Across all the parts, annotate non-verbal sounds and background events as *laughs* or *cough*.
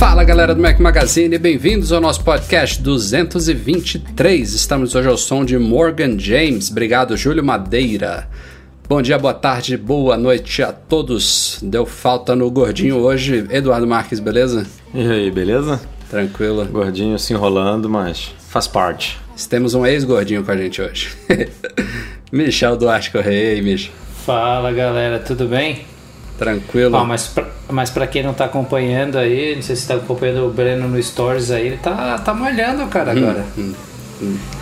Fala galera do Mac Magazine, bem-vindos ao nosso podcast 223. Estamos hoje ao som de Morgan James. Obrigado, Júlio Madeira. Bom dia, boa tarde, boa noite a todos. Deu falta no gordinho hoje. Eduardo Marques, beleza? E aí, beleza? Tranquilo. Gordinho se enrolando, mas faz parte. Temos um ex-gordinho com a gente hoje. *laughs* Michel Duarte Correia, aí, Michel? Fala galera, tudo bem? Tranquilo. Ó, mas, pra, mas pra quem não tá acompanhando aí, não sei se tá acompanhando o Breno no Stories aí, ele tá, tá malhando, cara, agora.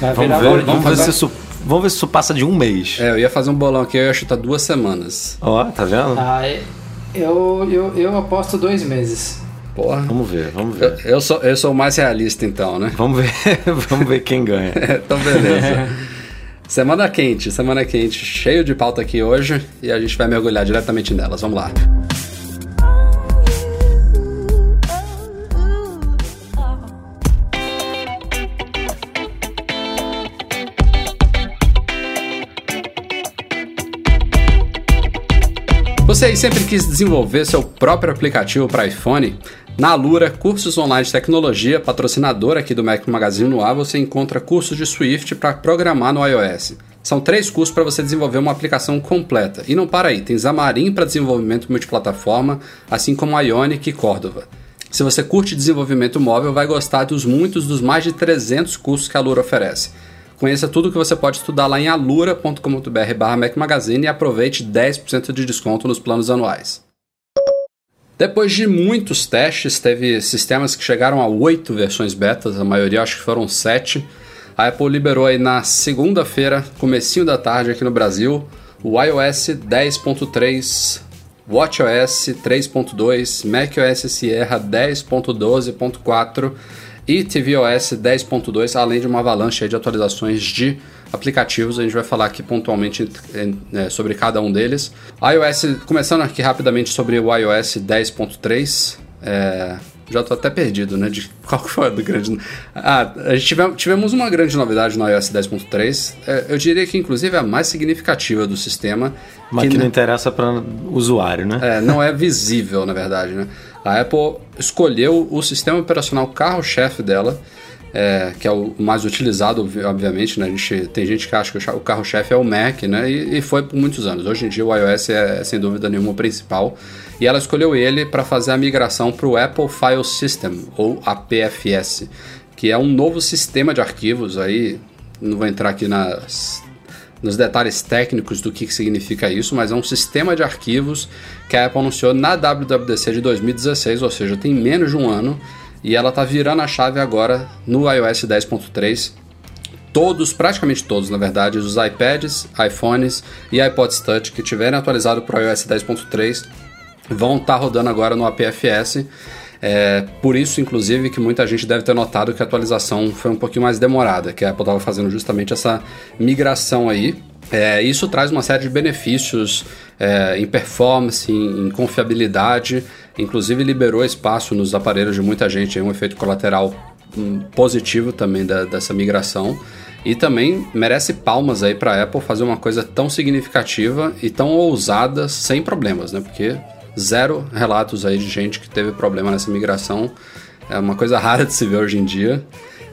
Vai Vamos virar ver, vamos ver se isso, vamos ver se isso passa de um mês. É, eu ia fazer um bolão aqui, eu ia chutar duas semanas. Ó, tá vendo? Ah, eu, eu, eu aposto dois meses. Porra. Vamos ver, vamos Eu, ver. eu sou, eu sou o mais realista então, né? Vamos ver, *laughs* vamos ver quem ganha. *laughs* então beleza. *laughs* semana quente, semana quente, cheio de pauta aqui hoje e a gente vai mergulhar diretamente nelas. Vamos lá. Você aí sempre quis desenvolver seu próprio aplicativo para iPhone? Na Alura, cursos online de tecnologia, patrocinadora aqui do Mac Magazine no ar, você encontra cursos de Swift para programar no iOS. São três cursos para você desenvolver uma aplicação completa. E não para aí, tem Xamarin para desenvolvimento multiplataforma, assim como Ionic e Cordova. Se você curte desenvolvimento móvel, vai gostar dos muitos dos mais de 300 cursos que a Alura oferece. Conheça tudo o que você pode estudar lá em alura.com.br barra Mac Magazine e aproveite 10% de desconto nos planos anuais. Depois de muitos testes, teve sistemas que chegaram a 8 versões betas, a maioria acho que foram 7. A Apple liberou aí na segunda-feira, comecinho da tarde aqui no Brasil, o iOS 10.3, WatchOS 3.2, macOS Sierra 10.12.4 e tvOS 10.2, além de uma avalanche de atualizações de aplicativos. A gente vai falar aqui pontualmente é, sobre cada um deles. iOS, começando aqui rapidamente sobre o iOS 10.3. É, já estou até perdido, né? De *laughs* qual que foi do grande. Ah, a gente tive, tivemos uma grande novidade no iOS 10.3. É, eu diria que, inclusive, é a mais significativa do sistema. Mas que, não interessa para o usuário, né? É, não é visível, na verdade, né? A Apple escolheu o sistema operacional carro-chefe dela, é, que é o mais utilizado, obviamente, né? A gente, tem gente que acha que o carro-chefe é o Mac, né? E, e, foi por muitos anos. Hoje em dia o iOS é, sem dúvida nenhuma, o principal. E ela escolheu ele para fazer a migração para o Apple File System, ou APFS, que é um novo sistema de arquivos aí. Não vou entrar aqui nas, nos detalhes técnicos do que significa isso, mas é um sistema de arquivos que a Apple anunciou na WWDC de 2016, ou seja, tem menos de um ano, e ela está virando a chave agora no iOS 10.3. Todos, praticamente todos, na verdade, os iPads, iPhones e iPods Touch que tiverem atualizado para o iOS 10.3 vão estar tá rodando agora no APFS. É, por isso, inclusive, que muita gente deve ter notado que a atualização foi um pouquinho mais demorada, que a Apple estava fazendo justamente essa migração aí. É, isso traz uma série de benefícios é, em performance, em, em, confiabilidade, inclusive liberou espaço nos aparelhos de muita gente, é um efeito colateral um, positivo também da, dessa migração. E também merece palmas aí para a Apple fazer uma coisa tão significativa e tão ousada sem problemas, né? Porque zero relatos aí de gente que teve problema nessa migração. É uma coisa rara de se ver hoje em dia.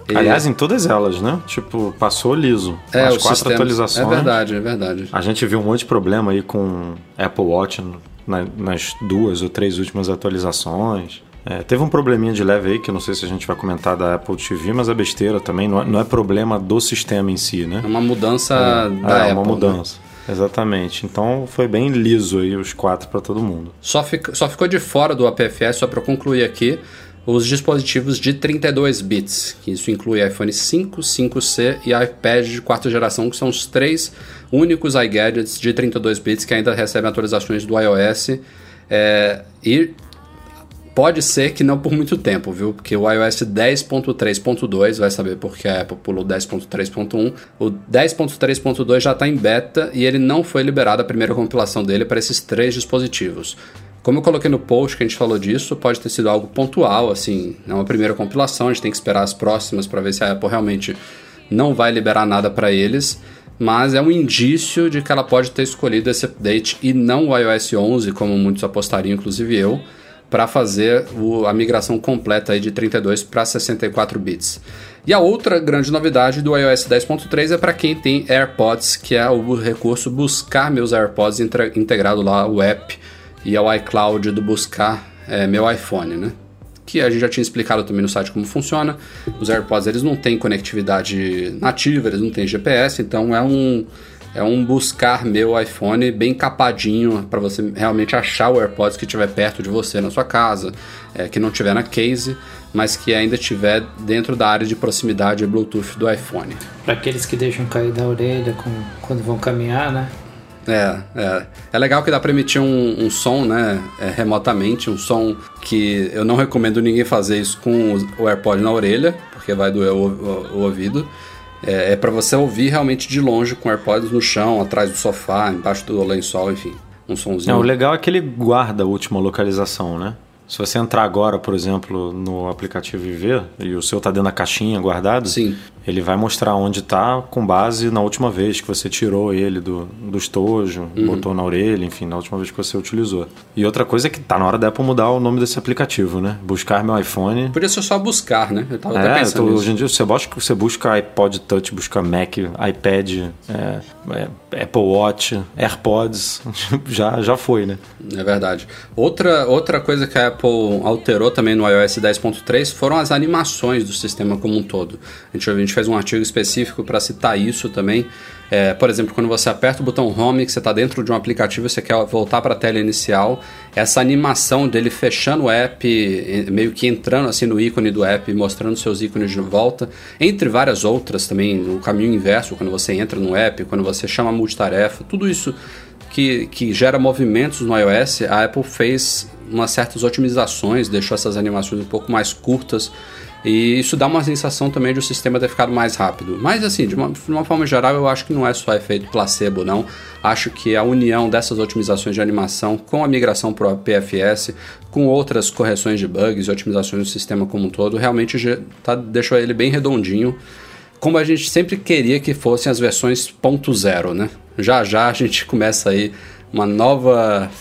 E... Aliás, em todas elas, né? Tipo, passou liso. É, As quatro sistemas. atualizações. É verdade, é verdade. A gente viu um monte de problema aí com Apple Watch na, nas duas ou três últimas atualizações. É, teve um probleminha de leve aí, que eu não sei se a gente vai comentar da Apple TV, mas é besteira também, não é, não é problema do sistema em si, né? É uma mudança é, da é, Apple. uma mudança. Né? Exatamente. Então foi bem liso aí os quatro para todo mundo. Só, só ficou de fora do APFS, só para concluir aqui, os dispositivos de 32 bits, que isso inclui iPhone 5, 5C e iPad de quarta geração, que são os três únicos iGadgets de 32 bits que ainda recebem atualizações do iOS. É, e pode ser que não por muito tempo, viu? Porque o iOS 10.3.2 vai saber porque a Apple pulou 10.3.1. O 10.3.2 já está em beta e ele não foi liberado a primeira compilação dele para esses três dispositivos. Como eu coloquei no post que a gente falou disso, pode ter sido algo pontual, assim, é uma primeira compilação, a gente tem que esperar as próximas para ver se a Apple realmente não vai liberar nada para eles, mas é um indício de que ela pode ter escolhido esse update e não o iOS 11, como muitos apostariam, inclusive eu, para fazer o, a migração completa aí de 32 para 64 bits. E a outra grande novidade do iOS 10.3 é para quem tem AirPods, que é o recurso buscar meus AirPods integrado lá ao app e ao iCloud do buscar é, meu iPhone, né? Que a gente já tinha explicado também no site como funciona. Os AirPods eles não têm conectividade nativa, eles não têm GPS, então é um é um buscar meu iPhone bem capadinho para você realmente achar o AirPods que estiver perto de você na sua casa, é, que não estiver na case, mas que ainda estiver dentro da área de proximidade Bluetooth do iPhone. Para aqueles que deixam cair da orelha com, quando vão caminhar, né? É, é. É legal que dá para emitir um, um som, né, é, remotamente, um som que eu não recomendo ninguém fazer isso com o AirPod na orelha, porque vai doer o, o, o ouvido. É, é para você ouvir realmente de longe com AirPods no chão, atrás do sofá, embaixo do lençol, enfim, um somzinho. É, o legal é que ele guarda a última localização, né? Se você entrar agora, por exemplo, no aplicativo Viver e o seu está dentro da caixinha guardado, Sim. Ele vai mostrar onde está com base na última vez que você tirou ele do, do estojo, uhum. botou na orelha, enfim, na última vez que você utilizou. E outra coisa é que tá na hora da Apple mudar o nome desse aplicativo, né? Buscar meu iPhone. Podia ser só buscar, né? Eu tava é, até pensando. Tô, hoje em dia você busca, você busca iPod Touch, busca Mac, iPad, é, é, Apple Watch, AirPods, *laughs* já, já foi, né? É verdade. Outra, outra coisa que a Apple alterou também no iOS 10.3 foram as animações do sistema como um todo. A gente, a gente fez um artigo específico para citar isso também. É, por exemplo, quando você aperta o botão Home, que você está dentro de um aplicativo você quer voltar para a tela inicial, essa animação dele fechando o app, meio que entrando assim no ícone do app, mostrando seus ícones de volta, entre várias outras também, no caminho inverso, quando você entra no app, quando você chama multitarefa, tudo isso que, que gera movimentos no iOS, a Apple fez umas certas otimizações, deixou essas animações um pouco mais curtas e isso dá uma sensação também de o sistema ter ficado mais rápido. Mas assim, de uma, de uma forma geral, eu acho que não é só efeito placebo, não. Acho que a união dessas otimizações de animação com a migração para o PFS, com outras correções de bugs e otimizações do sistema como um todo, realmente tá, deixou ele bem redondinho. Como a gente sempre queria que fossem as versões ponto .0, né? Já já a gente *laughs* começa aí uma nova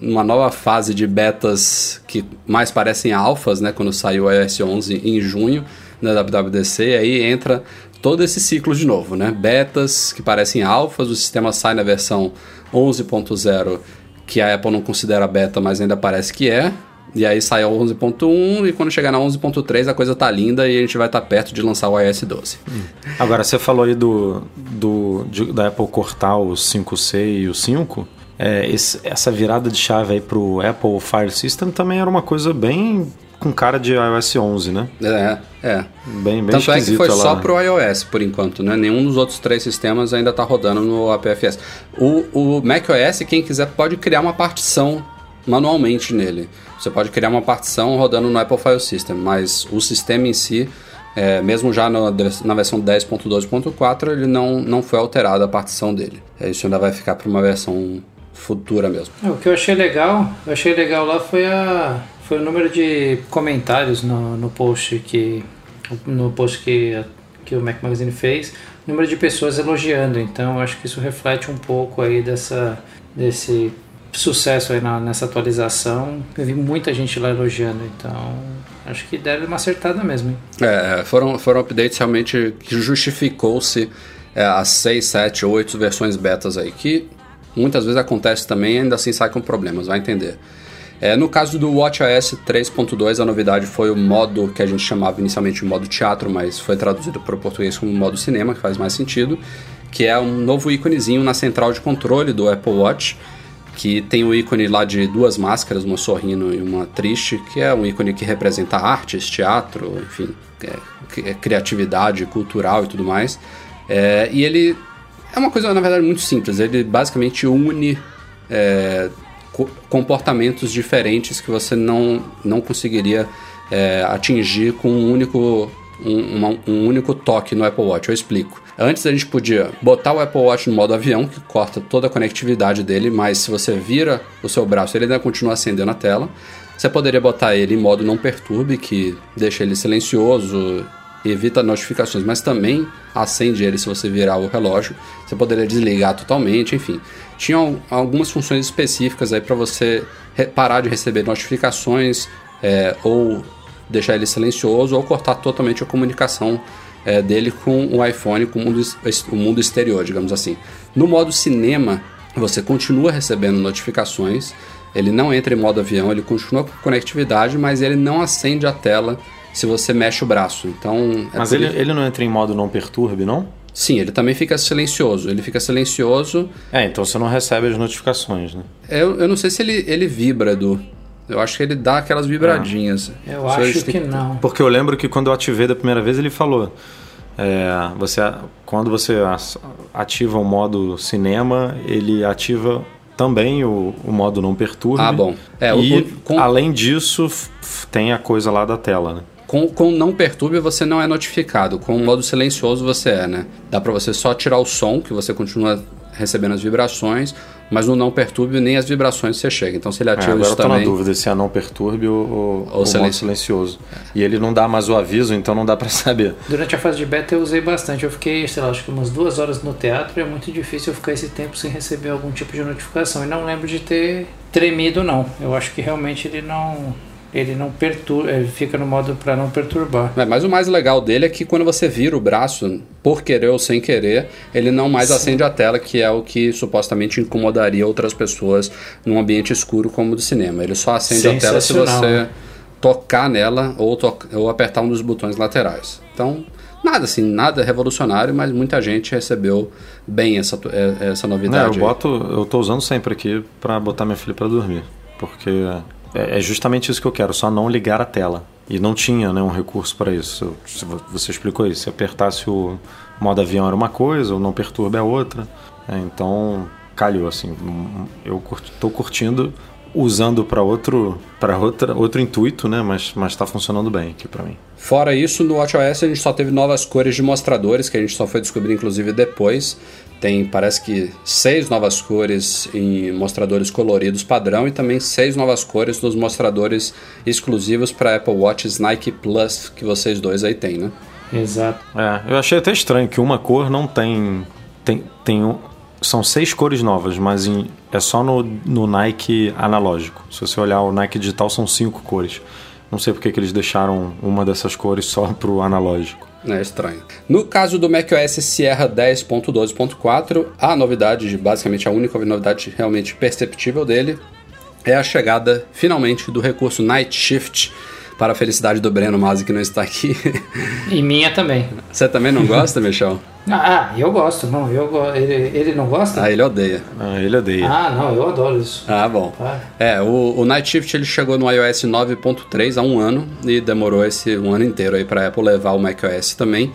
uma nova fase de betas que mais parecem alfas, né, quando saiu o iOS 11 em junho na WWDC, aí entra todo esse ciclo de novo, né? Betas que parecem alfas, o sistema sai na versão 11.0, que a Apple não considera beta, mas ainda parece que é. E aí sai a 11.1 e quando chegar na 11.3 a coisa tá linda e a gente vai estar tá perto de lançar o iOS 12. Agora, você falou aí do, do, de, da Apple cortar o 5C e o 5 é, esse, essa virada de chave aí pro Apple Fire System também era uma coisa bem com cara de iOS 11, né? É, é. Bem, bem Tanto é que foi lá. só pro iOS, por enquanto, né? Nenhum dos outros três sistemas ainda tá rodando no APFS. O, o macOS, quem quiser, pode criar uma partição manualmente nele. Você pode criar uma partição rodando no Apple File System, mas o sistema em si, é, mesmo já no, na versão 10.12.4, ele não, não foi alterado a partição dele. É, isso ainda vai ficar para uma versão futura mesmo. É, o que eu achei legal, eu achei legal lá foi a foi o número de comentários no, no post que no post que que o Mac Magazine fez, número de pessoas elogiando. Então, acho que isso reflete um pouco aí dessa desse sucesso aí na, nessa atualização. Eu vi muita gente lá elogiando, então acho que deve uma acertada mesmo. Hein? É, foram, foram updates realmente que justificou-se é, as 6, 7, 8 versões betas aí, que muitas vezes acontece também ainda assim sai com problemas, vai entender. É, no caso do WatchOS 3.2, a novidade foi o modo que a gente chamava inicialmente de modo teatro, mas foi traduzido para o português como modo cinema, que faz mais sentido, que é um novo íconezinho na central de controle do Apple Watch, que tem o ícone lá de duas máscaras, uma sorrindo e uma triste, que é um ícone que representa artes, teatro, enfim, é, é criatividade cultural e tudo mais. É, e ele é uma coisa, na verdade, muito simples. Ele basicamente une é, comportamentos diferentes que você não, não conseguiria é, atingir com um único, um, uma, um único toque no Apple Watch. Eu explico. Antes a gente podia botar o Apple Watch no modo avião, que corta toda a conectividade dele, mas se você vira o seu braço, ele ainda continua acendendo a tela. Você poderia botar ele em modo não perturbe, que deixa ele silencioso, evita notificações, mas também acende ele se você virar o relógio. Você poderia desligar totalmente, enfim. Tinham algumas funções específicas aí para você parar de receber notificações é, ou deixar ele silencioso ou cortar totalmente a comunicação é, dele com o iPhone, com o mundo, o mundo exterior, digamos assim. No modo cinema, você continua recebendo notificações, ele não entra em modo avião, ele continua com conectividade, mas ele não acende a tela se você mexe o braço. Então, é mas ele, ele não entra em modo não perturbe, não? Sim, ele também fica silencioso. Ele fica silencioso. É, então você não recebe as notificações, né? Eu, eu não sei se ele, ele vibra, Edu. Eu acho que ele dá aquelas vibradinhas. Ah, eu Só acho que não. Porque eu lembro que quando eu ativei da primeira vez, ele falou. É, você, quando você ativa o modo cinema, ele ativa também o, o modo não perturbe. Ah, bom. É, e, o, com... além disso, tem a coisa lá da tela, né? Com, com não perturbe você não é notificado. Com o modo silencioso você é, né? Dá para você só tirar o som, que você continua recebendo as vibrações, mas no não perturbe nem as vibrações você chega. Então se ele ativa é, agora isso eu tô também... na dúvida se é não perturbe ou, ou, ou silencio. silencioso. E ele não dá mais o aviso, então não dá para saber. Durante a fase de beta eu usei bastante. Eu fiquei, sei lá, acho que umas duas horas no teatro e é muito difícil eu ficar esse tempo sem receber algum tipo de notificação. E não lembro de ter tremido, não. Eu acho que realmente ele não ele não perturba, ele fica no modo para não perturbar. É, mas o mais legal dele é que quando você vira o braço, por querer ou sem querer, ele não mais Sim. acende a tela, que é o que supostamente incomodaria outras pessoas num ambiente escuro como o do cinema. Ele só acende a tela se você tocar nela ou, to ou apertar um dos botões laterais. Então, nada assim, nada revolucionário, mas muita gente recebeu bem essa, é, essa novidade. Não, eu boto, eu tô usando sempre aqui para botar minha filha para dormir, porque é, é justamente isso que eu quero, só não ligar a tela. E não tinha né, um recurso para isso. Você explicou isso. Se apertasse o modo avião era uma coisa, o não perturbe é outra. É, então, calhou assim. Eu estou curtindo usando para outro para outro intuito, né? Mas mas está funcionando bem aqui para mim. Fora isso, no WatchOS a gente só teve novas cores de mostradores que a gente só foi descobrir inclusive depois. Tem, parece que, seis novas cores em mostradores coloridos padrão e também seis novas cores nos mostradores exclusivos para Apple Watch Nike Plus que vocês dois aí têm, né? Exato. É, eu achei até estranho que uma cor não tem. Tem, tem um, são seis cores novas, mas em, é só no, no Nike analógico. Se você olhar o Nike digital, são cinco cores. Não sei porque que eles deixaram uma dessas cores só *laughs* pro analógico. É estranho. No caso do macOS Sierra 10.12.4, a novidade, basicamente a única novidade realmente perceptível dele, é a chegada finalmente do recurso Night Shift para a felicidade do Breno Masi que não está aqui. E minha também. Você também não gosta, Michel? Ah, eu gosto, não, eu go... ele, ele não gosta? Ah, ele odeia. Ah, ele odeia. Ah, não, eu adoro isso. Ah, bom. Ah. É, o, o Night Shift ele chegou no iOS 9.3 há um ano e demorou esse um ano inteiro aí para Apple levar o macOS também.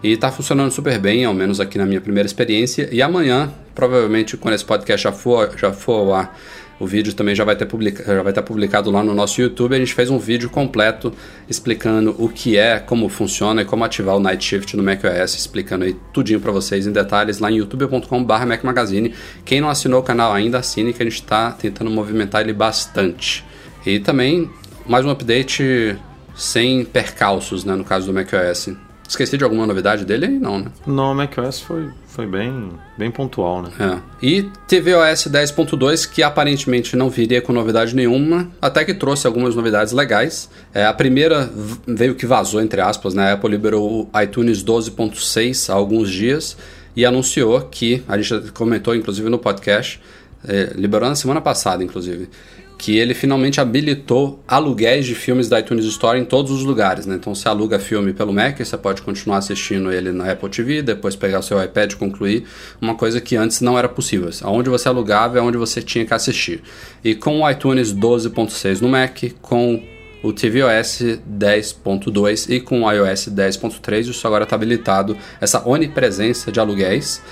E tá funcionando super bem, ao menos aqui na minha primeira experiência. E amanhã, provavelmente quando esse podcast já for, já for ao ar, o vídeo também já vai, ter publica, já vai estar publicado lá no nosso YouTube. A gente fez um vídeo completo explicando o que é, como funciona e como ativar o Night Shift no macOS, explicando aí tudinho para vocês em detalhes lá em youtube.com.br Mac Magazine. Quem não assinou o canal ainda, assine que a gente está tentando movimentar ele bastante. E também mais um update sem percalços, né, no caso do macOS. Esqueci de alguma novidade dele aí? Não, né? Não, o macOS foi, foi bem, bem pontual, né? É. E tvOS 10.2, que aparentemente não viria com novidade nenhuma, até que trouxe algumas novidades legais. É, a primeira veio que vazou, entre aspas, né? A Apple liberou o iTunes 12.6 há alguns dias e anunciou que, a gente comentou inclusive no podcast, é, liberou na semana passada, inclusive, que ele finalmente habilitou aluguéis de filmes da iTunes Store em todos os lugares, né? Então você aluga filme pelo Mac, você pode continuar assistindo ele na Apple TV, depois pegar o seu iPad e concluir, uma coisa que antes não era possível. Onde você alugava é onde você tinha que assistir. E com o iTunes 12.6 no Mac, com o tvOS 10.2 e com o iOS 10.3, isso agora está habilitado, essa onipresença de aluguéis.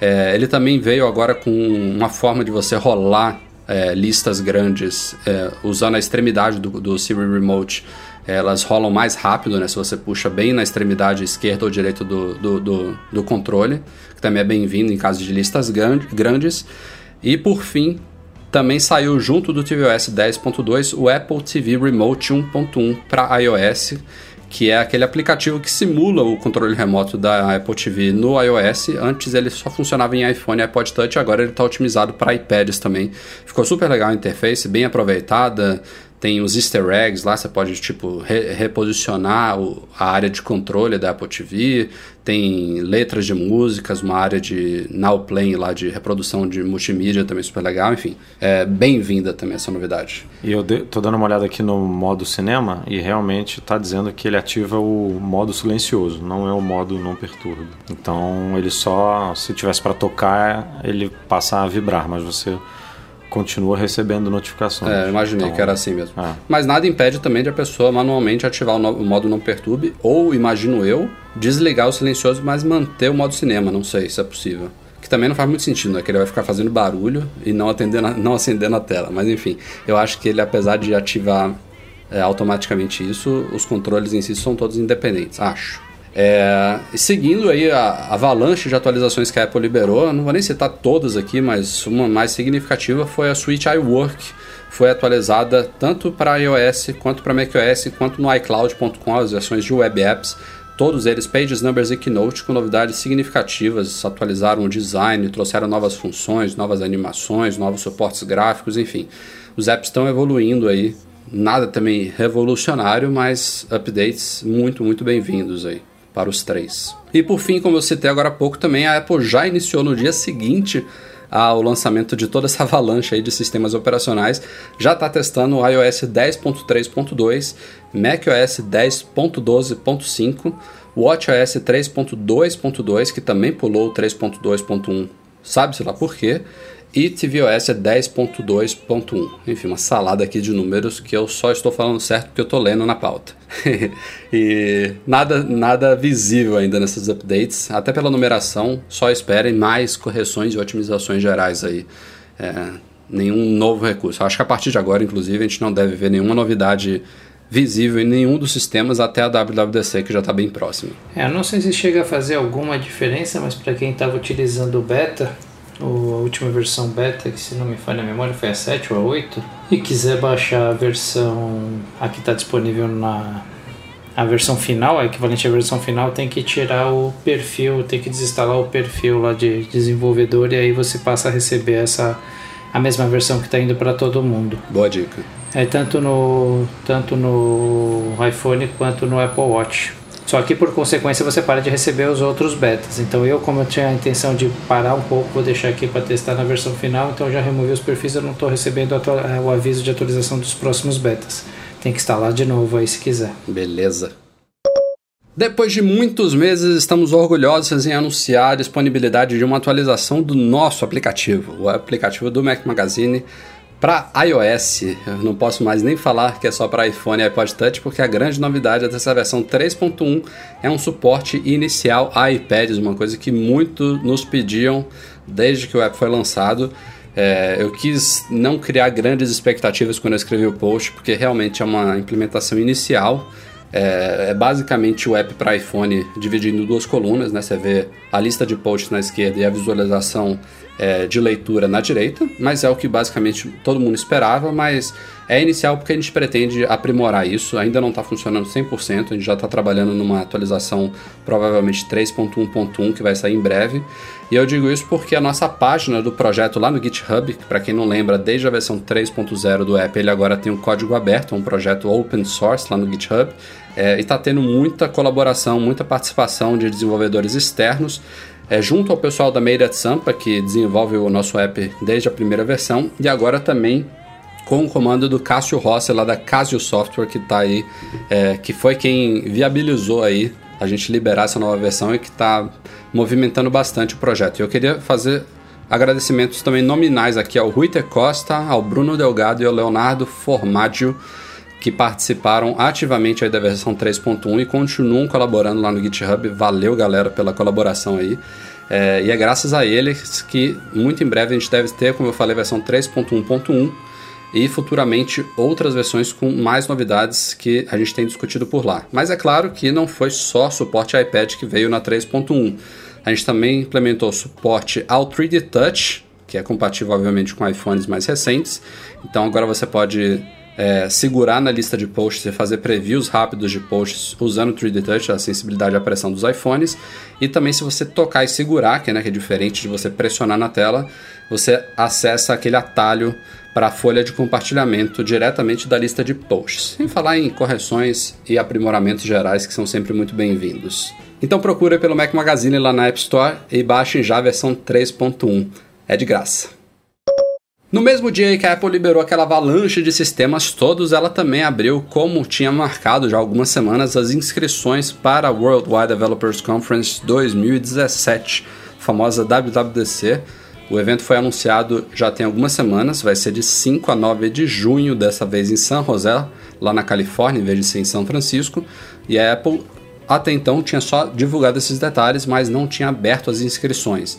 É, ele também veio agora com uma forma de você rolar é, listas grandes é, usando a extremidade do, do Siri Remote. Elas rolam mais rápido, né? Se você puxa bem na extremidade esquerda ou direita do, do, do, do controle, que também é bem-vindo em caso de listas grandes. E por fim, também saiu junto do tvOS 10.2 o Apple TV Remote 1.1 para iOS, que é aquele aplicativo que simula o controle remoto da Apple TV no iOS. Antes ele só funcionava em iPhone e iPod Touch, agora ele está otimizado para iPads também. Ficou super legal a interface, bem aproveitada, tem os easter eggs lá, você pode tipo re reposicionar o, a área de controle da Apple TV, tem letras de músicas, uma área de now playing lá de reprodução de multimídia também super legal, enfim. É bem-vinda também essa novidade. E eu tô dando uma olhada aqui no modo cinema e realmente está dizendo que ele ativa o modo silencioso, não é o modo não perturba. Então ele só, se tivesse para tocar, ele passa a vibrar, mas você continua recebendo notificações. É, imaginei então, que era assim mesmo. É. Mas nada impede também de a pessoa manualmente ativar o, modo não perturbe, ou, imagino eu, desligar o silencioso, mas manter o modo cinema. Não sei se é possível. Que também não faz muito sentido, né? Que ele vai ficar fazendo barulho e não, atendendo, *laughs* não acendendo a tela. Mas enfim, eu acho que ele, apesar de ativar é, automaticamente isso, os controles em si são todos independentes, acho. É, seguindo aí a avalanche de atualizações que a Apple liberou, não vou nem citar todas aqui, mas uma mais significativa foi a Switch iWork, foi atualizada tanto para iOS quanto para macOS, quanto no iCloud.com, as versões de web apps, todos eles Pages, Numbers e Keynote com novidades significativas, atualizaram o design, trouxeram novas funções, novas animações, novos suportes gráficos, enfim. Os apps estão evoluindo aí, nada também revolucionário, mas updates muito, muito bem-vindos aí para os três. E por fim, como eu citei agora há pouco, também a Apple já iniciou no dia seguinte ao lançamento de toda essa avalanche aí de sistemas operacionais, já está testando o iOS 10.3.2, macOS 10.12.5, WatchOS 3.2.2, que também pulou 3.2.1, sabe-se lá por quê, e tvOS é 10.2.1. Enfim, uma salada aqui de números que eu só estou falando certo porque eu estou lendo na pauta. *laughs* e nada, nada visível ainda nesses updates, até pela numeração, só esperem mais correções e otimizações gerais aí. É, nenhum novo recurso. Acho que a partir de agora, inclusive, a gente não deve ver nenhuma novidade visível em nenhum dos sistemas até a WWDC, que já está bem próximo. É, não sei se chega a fazer alguma diferença, mas para quem estava utilizando o beta, a última versão beta, que se não me falha a memória foi a 7 ou a 8, e quiser baixar a versão a que está disponível na a versão final, a equivalente à versão final, tem que tirar o perfil, tem que desinstalar o perfil lá de desenvolvedor e aí você passa a receber essa a mesma versão que está indo para todo mundo. Boa dica. É tanto no tanto no iPhone quanto no Apple Watch. Só que por consequência você para de receber os outros betas. Então eu, como eu tinha a intenção de parar um pouco, vou deixar aqui para testar na versão final, então já removi os perfis, eu não estou recebendo eh, o aviso de atualização dos próximos betas. Tem que instalar de novo aí se quiser. Beleza. Depois de muitos meses, estamos orgulhosos em anunciar a disponibilidade de uma atualização do nosso aplicativo, o aplicativo do Mac Magazine para iOS, eu não posso mais nem falar que é só para iPhone e iPod Touch, porque a grande novidade dessa versão 3.1 é um suporte inicial a iPads, uma coisa que muito nos pediam desde que o app foi lançado. É, eu quis não criar grandes expectativas quando eu escrevi o post, porque realmente é uma implementação inicial. É, é basicamente o app para iPhone dividido em duas colunas, né? Você vê a lista de posts na esquerda e a visualização é, de leitura na direita, mas é o que basicamente todo mundo esperava, mas é inicial porque a gente pretende aprimorar isso, ainda não está funcionando 100%, a gente já está trabalhando numa atualização provavelmente 3.1.1 que vai sair em breve, e eu digo isso porque a nossa página do projeto lá no GitHub, para quem não lembra, desde a versão 3.0 do app, ele agora tem um código aberto, um projeto open source lá no GitHub, é, e está tendo muita colaboração, muita participação de desenvolvedores externos, é, junto ao pessoal da at Sampa, que desenvolve o nosso app desde a primeira versão, e agora também com o comando do Cássio Rossi, lá da Casio Software, que tá aí, é, que foi quem viabilizou aí a gente liberar essa nova versão e que está movimentando bastante o projeto. Eu queria fazer agradecimentos também nominais aqui ao Ruiter Costa, ao Bruno Delgado e ao Leonardo Formaggio, que participaram ativamente aí da versão 3.1 e continuam colaborando lá no GitHub. Valeu, galera, pela colaboração aí. É, e é graças a eles que muito em breve a gente deve ter, como eu falei, versão 3.1.1 e futuramente outras versões com mais novidades que a gente tem discutido por lá. Mas é claro que não foi só suporte iPad que veio na 3.1. A gente também implementou suporte ao 3D Touch, que é compatível obviamente com iPhones mais recentes. Então agora você pode é, segurar na lista de posts e fazer previews rápidos de posts usando o 3D Touch, a sensibilidade à pressão dos iPhones. E também se você tocar e segurar, que, né, que é diferente de você pressionar na tela, você acessa aquele atalho para a folha de compartilhamento diretamente da lista de posts. Sem falar em correções e aprimoramentos gerais que são sempre muito bem-vindos. Então procure pelo Mac Magazine lá na App Store e baixem já a versão 3.1. É de graça. No mesmo dia que a Apple liberou aquela avalanche de sistemas todos, ela também abriu, como tinha marcado já algumas semanas, as inscrições para a Worldwide Developers Conference 2017, famosa WWDC. O evento foi anunciado já tem algumas semanas, vai ser de 5 a 9 de junho, dessa vez em San José, lá na Califórnia, em vez de ser em São Francisco. E a Apple até então tinha só divulgado esses detalhes, mas não tinha aberto as inscrições.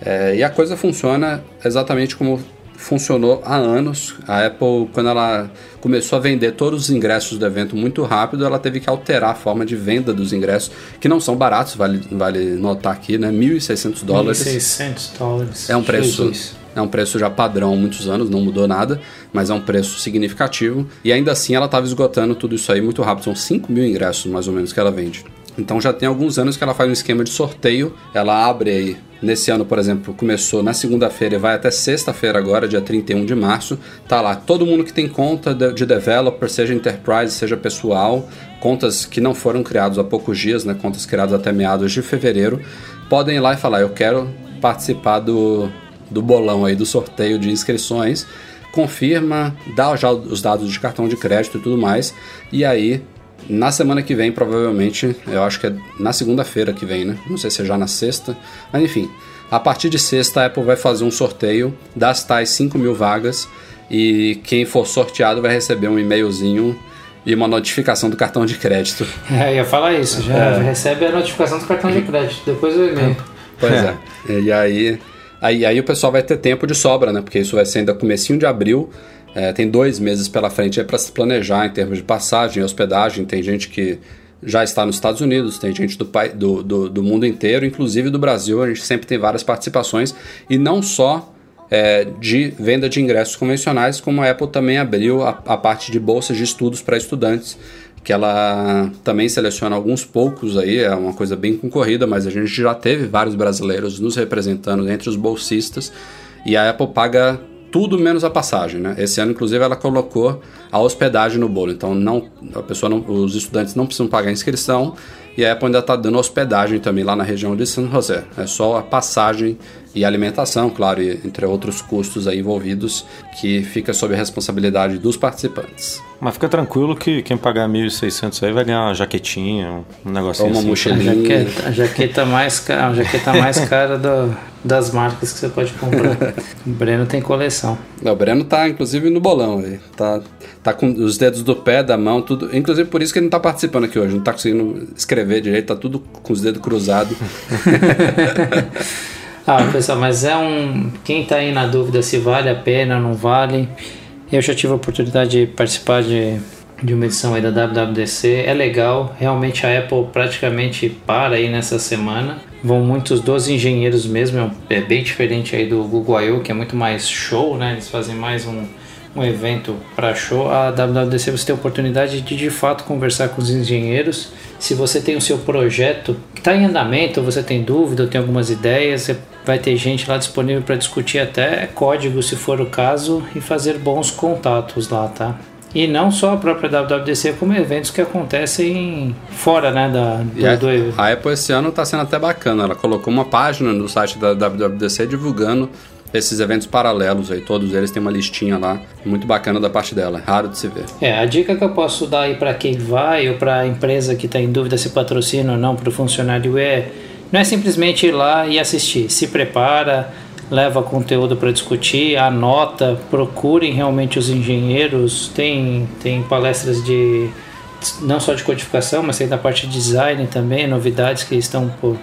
É, e a coisa funciona exatamente como funcionou há anos. A Apple, quando ela começou a vender todos os ingressos do evento muito rápido, ela teve que alterar a forma de venda dos ingressos, que não são baratos, vale, vale notar aqui, né? 1.600 dólares. 1.600 dólares. É um preço. Jesus. É um preço já padrão há muitos anos, não mudou nada, mas é um preço significativo. E ainda assim ela estava esgotando tudo isso aí muito rápido. São 5 mil ingressos mais ou menos que ela vende. Então já tem alguns anos que ela faz um esquema de sorteio. Ela abre aí, nesse ano, por exemplo, começou na segunda-feira e vai até sexta-feira agora, dia 31 de março. Tá lá, todo mundo que tem conta de developer, seja enterprise, seja pessoal, contas que não foram criadas há poucos dias, né, contas criadas até meados de fevereiro, podem ir lá e falar, eu quero participar do, do bolão aí, do sorteio de inscrições. Confirma, dá já os dados de cartão de crédito e tudo mais, e aí na semana que vem, provavelmente, eu acho que é na segunda-feira que vem, né? Não sei se é já na sexta, mas enfim. A partir de sexta, a Apple vai fazer um sorteio das tais 5 mil vagas e quem for sorteado vai receber um e-mailzinho e uma notificação do cartão de crédito. *laughs* É, ia falar isso, já é. recebe a notificação do cartão de crédito, depois o e-mail. *laughs* Pois é. é. E aí, aí, aí o pessoal vai ter tempo de sobra, né? Porque isso vai ser ainda comecinho de abril. É, tem dois meses pela frente para se planejar em termos de passagem hospedagem. Tem gente que já está nos Estados Unidos, tem gente do, do, do, do, mundo inteiro, inclusive do Brasil. A gente sempre tem várias participações e não só é, de venda de ingressos convencionais, como a Apple também abriu a, a parte de bolsas de estudos para estudantes, que ela também seleciona alguns poucos aí, é uma coisa bem concorrida, mas a gente já teve vários brasileiros nos representando entre os bolsistas e a Apple paga tudo menos a passagem, né? Esse ano, inclusive, ela colocou a hospedagem no bolo. Então, não, a pessoa não, os estudantes não precisam pagar a inscrição e a Apple ainda está dando hospedagem também lá na região de San José. É só a passagem e alimentação, claro, e, entre outros custos aí envolvidos, que fica sob a responsabilidade dos participantes. Mas fica tranquilo que quem pagar 1.600 aí vai ganhar uma jaquetinha, um negocinho Ou uma assim. mochilinha. A jaqueta, a jaqueta mais cara, a jaqueta mais cara do, das marcas que você pode comprar. *laughs* o Breno tem coleção. Não, o Breno tá, inclusive, no bolão. Ele tá, tá com os dedos do pé, da mão, tudo. Inclusive, por isso que ele não tá participando aqui hoje. Não tá conseguindo escrever direito, tá tudo com os dedos cruzados. *laughs* ah, pessoal, mas é um. Quem tá aí na dúvida se vale a pena não vale. Eu já tive a oportunidade de participar de, de uma edição aí da WWDC. É legal, realmente a Apple praticamente para aí nessa semana. Vão muitos dos engenheiros mesmo, é bem diferente aí do Google I.O., que é muito mais show, né? Eles fazem mais um, um evento para show. A WWDC você tem a oportunidade de de fato conversar com os engenheiros. Se você tem o seu projeto que está em andamento, você tem dúvida, ou tem algumas ideias, você vai ter gente lá disponível para discutir até código, se for o caso, e fazer bons contatos lá, tá? E não só a própria WWDC, como eventos que acontecem fora né, da, do, a, do evento. a Apple esse ano está sendo até bacana. Ela colocou uma página no site da WWDC divulgando esses eventos paralelos aí, todos eles têm uma listinha lá, muito bacana da parte dela, é raro de se ver. É, a dica que eu posso dar aí para quem vai ou para a empresa que está em dúvida se patrocina ou não para o funcionário é não é simplesmente ir lá e assistir, se prepara, leva conteúdo para discutir, anota, procurem realmente os engenheiros, tem, tem palestras de não só de codificação, mas tem da parte de design também, novidades que estão por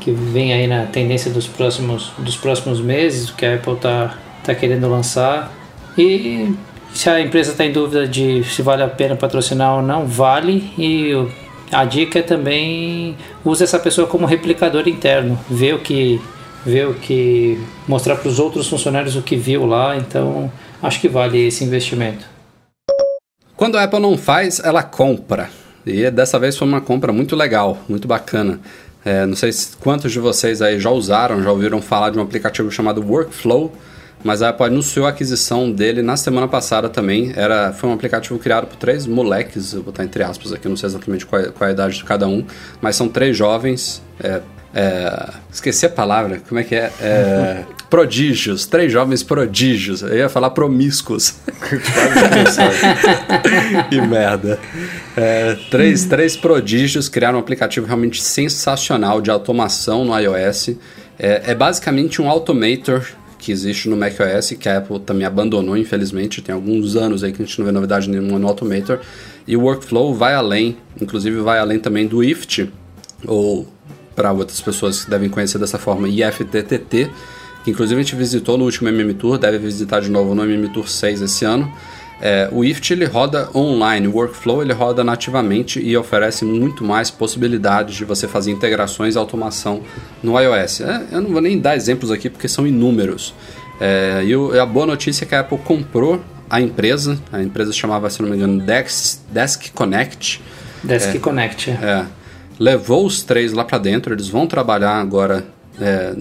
que vem aí na tendência dos próximos dos próximos meses, que a Apple tá tá querendo lançar. E se a empresa está em dúvida de se vale a pena patrocinar ou não, vale. E a dica é também use essa pessoa como replicador interno, ver o que ver o que mostrar para os outros funcionários o que viu lá. Então acho que vale esse investimento. Quando a Apple não faz, ela compra. E dessa vez foi uma compra muito legal, muito bacana. É, não sei quantos de vocês aí já usaram, já ouviram falar de um aplicativo chamado Workflow, mas a Apple anunciou a aquisição dele na semana passada também. Era, foi um aplicativo criado por três moleques, eu vou botar entre aspas aqui, não sei exatamente qual, qual é a idade de cada um, mas são três jovens, é, é, esqueci a palavra, como é que é? é prodígios, três jovens prodígios. Eu ia falar promíscuos. *laughs* que merda. É, três, três prodígios criaram um aplicativo realmente sensacional de automação no iOS. É, é basicamente um automator que existe no macOS, que a Apple também abandonou, infelizmente. Tem alguns anos aí que a gente não vê novidade nenhuma no Automator. E o Workflow vai além, inclusive vai além também do IFT, ou para outras pessoas que devem conhecer dessa forma, IFTTT, que inclusive a gente visitou no último MM Tour, deve visitar de novo no MM Tour 6 esse ano. É, o IFT ele roda online, o Workflow ele roda nativamente e oferece muito mais possibilidades de você fazer integrações e automação no iOS. É, eu não vou nem dar exemplos aqui porque são inúmeros. É, e o, a boa notícia é que a Apple comprou a empresa, a empresa chamava, se não me engano, Desk, Desk Connect. Desk Connect. É, levou os três lá para dentro, eles vão trabalhar agora é,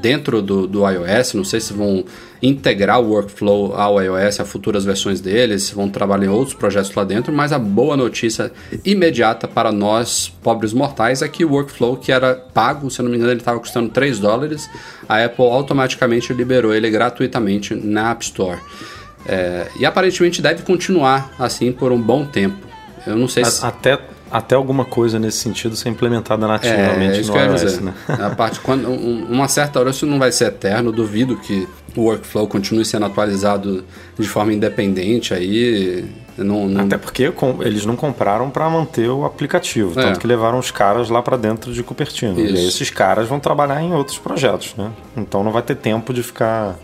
dentro do, do iOS, não sei se vão integrar o workflow ao iOS, a futuras versões deles, se vão trabalhar em outros projetos lá dentro, mas a boa notícia imediata para nós, pobres mortais, é que o workflow que era pago, se não me engano ele estava custando 3 dólares, a Apple automaticamente liberou ele gratuitamente na App Store. É, e aparentemente deve continuar assim por um bom tempo. Eu não sei a, se... Até até alguma coisa nesse sentido ser implementada nativamente é, isso no iOS, dizer. né? A parte quando um, uma certa hora isso não vai ser eterno, duvido que o workflow continue sendo atualizado de forma independente aí. Não, não... Até porque com, eles não compraram para manter o aplicativo, É. tanto que levaram os caras lá para dentro de Cupertino. Isso. E aí esses caras vão trabalhar em outros projetos, né? Então não vai ter tempo de ficar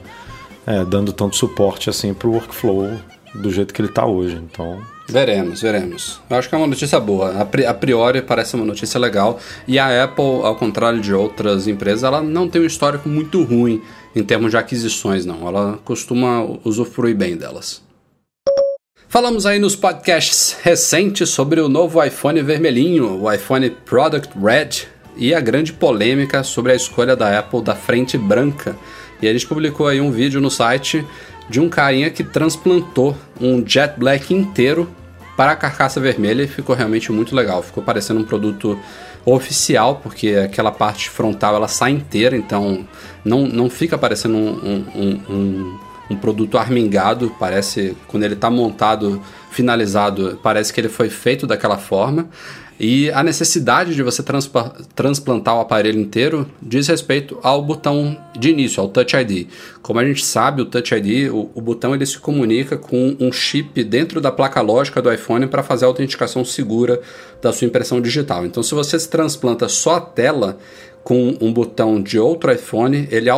é, dando tanto suporte assim pro workflow do jeito que ele tá hoje. Então Veremos, veremos. Eu acho que é uma notícia boa. A priori parece uma notícia legal. E a Apple, ao contrário de outras empresas, ela não tem um histórico muito ruim em termos de aquisições, não. Ela costuma usufruir bem delas. Falamos aí nos podcasts recentes sobre o novo iPhone vermelhinho, o iPhone Product Red, e a grande polêmica sobre a escolha da Apple da frente branca. E a gente publicou aí um vídeo no site de um carinha que transplantou um Jet Black inteiro para a carcaça vermelha e ficou realmente muito legal. Ficou parecendo um produto oficial, porque aquela parte frontal ela sai inteira, então não, não fica parecendo um, um, um, um- produto armingado. Parece, quando ele está montado, finalizado, parece que ele foi feito daquela forma. E a necessidade de você transpa- transplantar o aparelho inteiro diz respeito ao botão de início, ao Touch ID. Como a gente sabe, o Touch ID, o, o botão ele se comunica com um chip dentro da placa lógica do iPhone para fazer a autenticação segura da sua impressão digital. Então, se você se transplanta só a tela com um botão de outro iPhone, ele,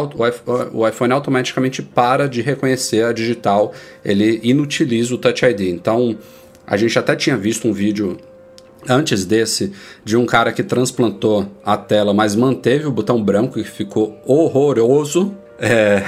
o iPhone automaticamente para de reconhecer a digital, ele inutiliza o Touch ID. Então, a gente até tinha visto um vídeo antes desse de um cara que transplantou a tela, mas manteve o botão branco que ficou horroroso. É.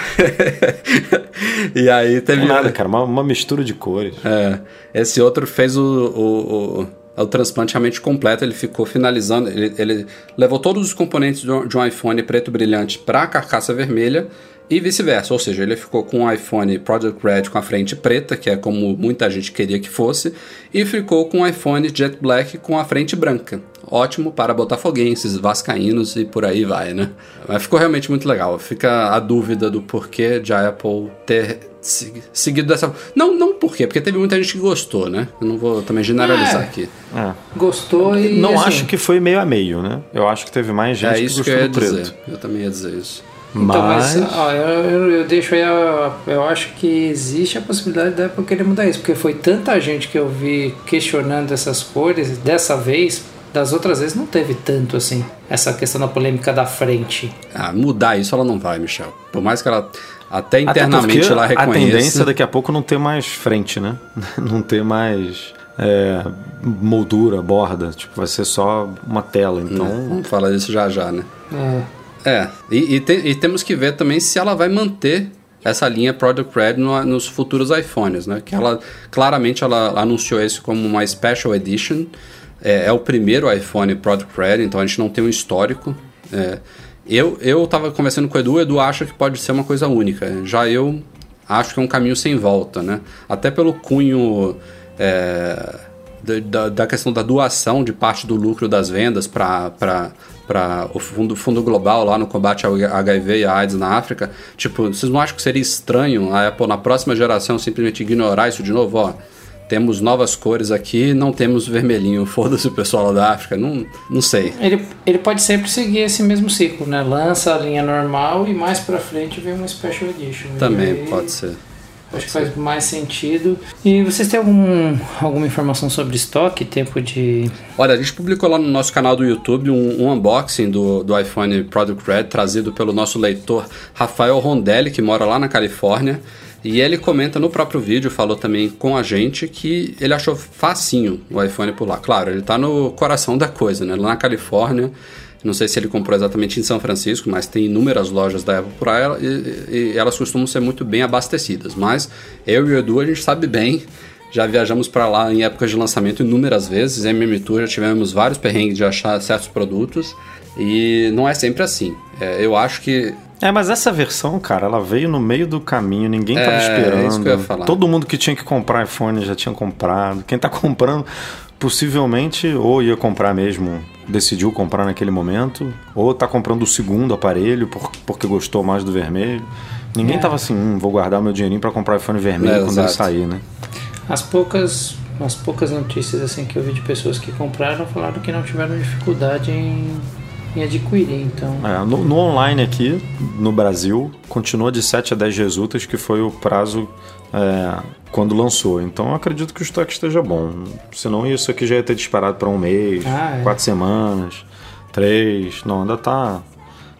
*laughs* e aí teve não nada, cara, uma, uma mistura de cores. é, esse outro fez o, o, o, o transplante realmente completo, ele ficou finalizando, ele, ele levou todos os componentes de um, de um iPhone preto brilhante para a carcaça vermelha e vice-versa, ou seja, ele ficou com o iPhone Project Red com a frente preta, que é como muita gente queria que fosse, e ficou com o iPhone Jet Black com a frente branca. Ótimo para botafoguenses, vascaínos e por aí vai, né? Mas ficou realmente muito legal. Fica a dúvida do porquê de a Apple ter seguido dessa não não por quê porque teve muita gente que gostou né eu não vou também generalizar É. aqui É. Gostou e. Não assim, acho que foi meio a meio, né? Eu acho que teve mais gente é isso que que eu gostou ia do dizer preto. eu também ia dizer isso Então, mas, Mas, ó, eu, eu, eu deixo aí, a- eu acho que existe a possibilidade da Apple querer mudar isso, porque foi tanta gente que eu vi questionando essas cores, dessa vez, das outras vezes não teve tanto assim, essa questão da polêmica da frente. ah, mudar isso ela não vai Michel por mais que ela até Até internamente porque ela a tendência reconheça é daqui a pouco não ter mais frente, né? *laughs* Não ter mais é, moldura, borda. Tipo, vai ser só uma tela. Então, vamos falar disso já já né É, É, e, e te- e temos que ver também se ela vai manter essa linha Product Red no- nos futuros iPhones, né? Que ela claramente ela anunciou esse como uma Special Edition. É, é o primeiro iPhone Product Red, então a gente não tem um histórico. É, eu eu estava conversando com o Edu, o Edu acha que pode ser uma coisa única. Já eu acho que é um caminho sem volta, né? Até pelo cunho é, da- da, questão da doação de parte do lucro das vendas para o fundo, fundo global lá no combate ao HIV e à AIDS na África. Tipo, vocês não acham que seria estranho a Apple na próxima geração simplesmente ignorar isso de novo? Ó, temos novas cores aqui, não temos vermelhinho. *laughs* Foda-se o pessoal lá da África. Não, não sei. ele, ele pode sempre seguir esse mesmo ciclo, né? Lança a linha normal e mais pra frente vem uma Special Edition. Também aí, pode ser. Acho que faz mais sentido. E vocês têm algum, alguma informação sobre estoque, tempo de Olha, a gente publicou lá no nosso canal do YouTube um, um unboxing do, do iPhone Product Red, trazido pelo nosso leitor Rafael Rondelli, que mora lá na Califórnia. E ele comenta no próprio vídeo, falou também com a gente, que ele achou facinho o iPhone por lá. Claro, ele tá no coração da coisa, né? Lá na Califórnia. Não sei se ele comprou exatamente em São Francisco, mas tem inúmeras lojas da Apple por aí e, e elas costumam ser muito bem abastecidas. Mas eu e o Edu, a gente sabe bem já viajamos para lá em épocas de lançamento inúmeras vezes. Em MM Tour já tivemos vários perrengues de achar certos produtos. E não é sempre assim. É, eu acho que. É, mas essa versão, cara, ela veio no meio do caminho, ninguém tava É, esperando. isso que eu ia falar. Todo mundo que tinha que comprar iPhone já tinha comprado. Quem tá *laughs* comprando, possivelmente, ou ia comprar mesmo, decidiu comprar naquele momento, ou tá comprando o segundo aparelho por- porque gostou mais do vermelho. Ninguém É. tava assim, hum, vou guardar meu dinheirinho pra comprar iPhone vermelho É, quando ele exato. sair, né? As poucas, as poucas notícias assim que eu vi de pessoas que compraram falaram que não tiveram dificuldade em, em adquirir, então. É, no, no online aqui, no Brasil, continua de 7 a 10 dias úteis, que foi o prazo é, quando lançou. Então eu acredito que o estoque esteja bom. Senão isso aqui já ia ter disparado para um mês, Ah, é. quatro semanas, três. Não, ainda tá,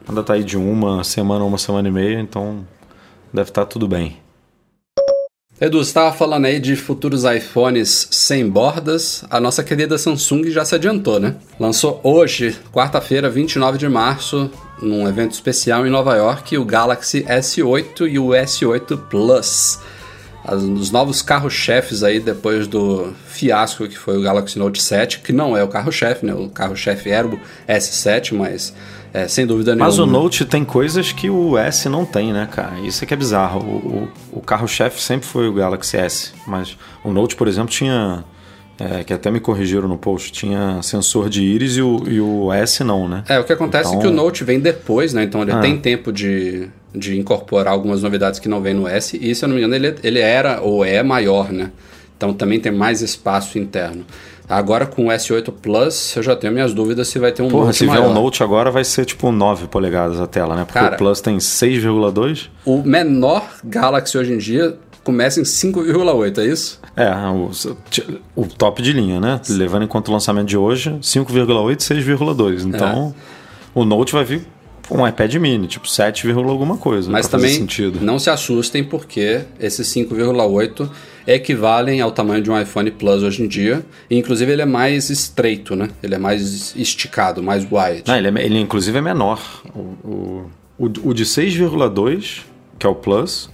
ainda tá aí de uma semana, uma semana e meia, então deve estar tudo bem. Edu, você estava falando aí de futuros iPhones sem bordas. A nossa querida Samsung já se adiantou, né? Lançou hoje, quarta-feira, 29 de março, num evento especial em Nova York, o Galaxy S8 e o S8 Plus. As- os novos carros-chefes aí depois do fiasco que foi o Galaxy Note 7, que não é o carro-chefe, né? O carro-chefe era o S7, mas é, sem dúvida Mas o nenhuma. Note tem coisas que o S não tem, né, cara? Isso é que é bizarro. O, o- o carro-chefe sempre foi o Galaxy S, mas o Note, por exemplo, tinha. É, que até me corrigiram no post, tinha sensor de íris e o, e o S não, né? É, o que acontece é Então- que o Note vem depois, né? Então ele Ah. tem tempo de, de incorporar algumas novidades que não vem no S. E se eu não me engano, ele, ele era ou é maior, né? Então também tem mais espaço interno. Agora com o S8 Plus, eu já tenho minhas dúvidas se vai ter um Porra, Note se vier maior. um Note agora vai ser tipo 9 polegadas a tela, né? Porque Cara- o Plus tem 6,2. O menor Galaxy hoje em dia começa em 5,8, é isso? É, o, o top de linha, né? Levando em conta o lançamento de hoje, 5,8, 6,2. Então, É. o Note vai vir com um iPad mini, tipo 7, alguma coisa. Mas também sentido. não se assustem porque esses 5,8 equivalem ao tamanho de um iPhone Plus hoje em dia. E, inclusive ele é mais estreito, né? Ele é mais esticado, mais wide. Não, ele, é- ele inclusive é menor. O, o, o, o de 6,2, que é o Plus,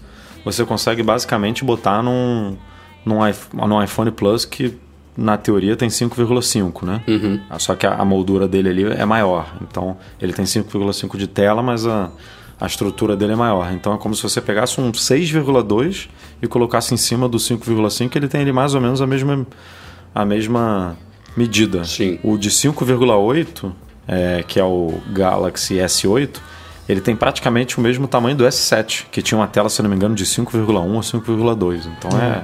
você consegue basicamente botar num, num, iPh- num iPhone Plus que na teoria tem 5,5, né? Só que a, a moldura dele ali é maior. Então ele tem 5,5 de tela, mas a, a estrutura dele é maior. Então é como se você pegasse um 6,2 e colocasse em cima do 5,5, ele tem ali mais ou menos a mesma, a mesma medida. Sim. O de 5,8, é, que é o Galaxy S8, ele tem praticamente o mesmo tamanho do S7, que tinha uma tela, se não me engano, de 5,1 ou 5,2. Então é.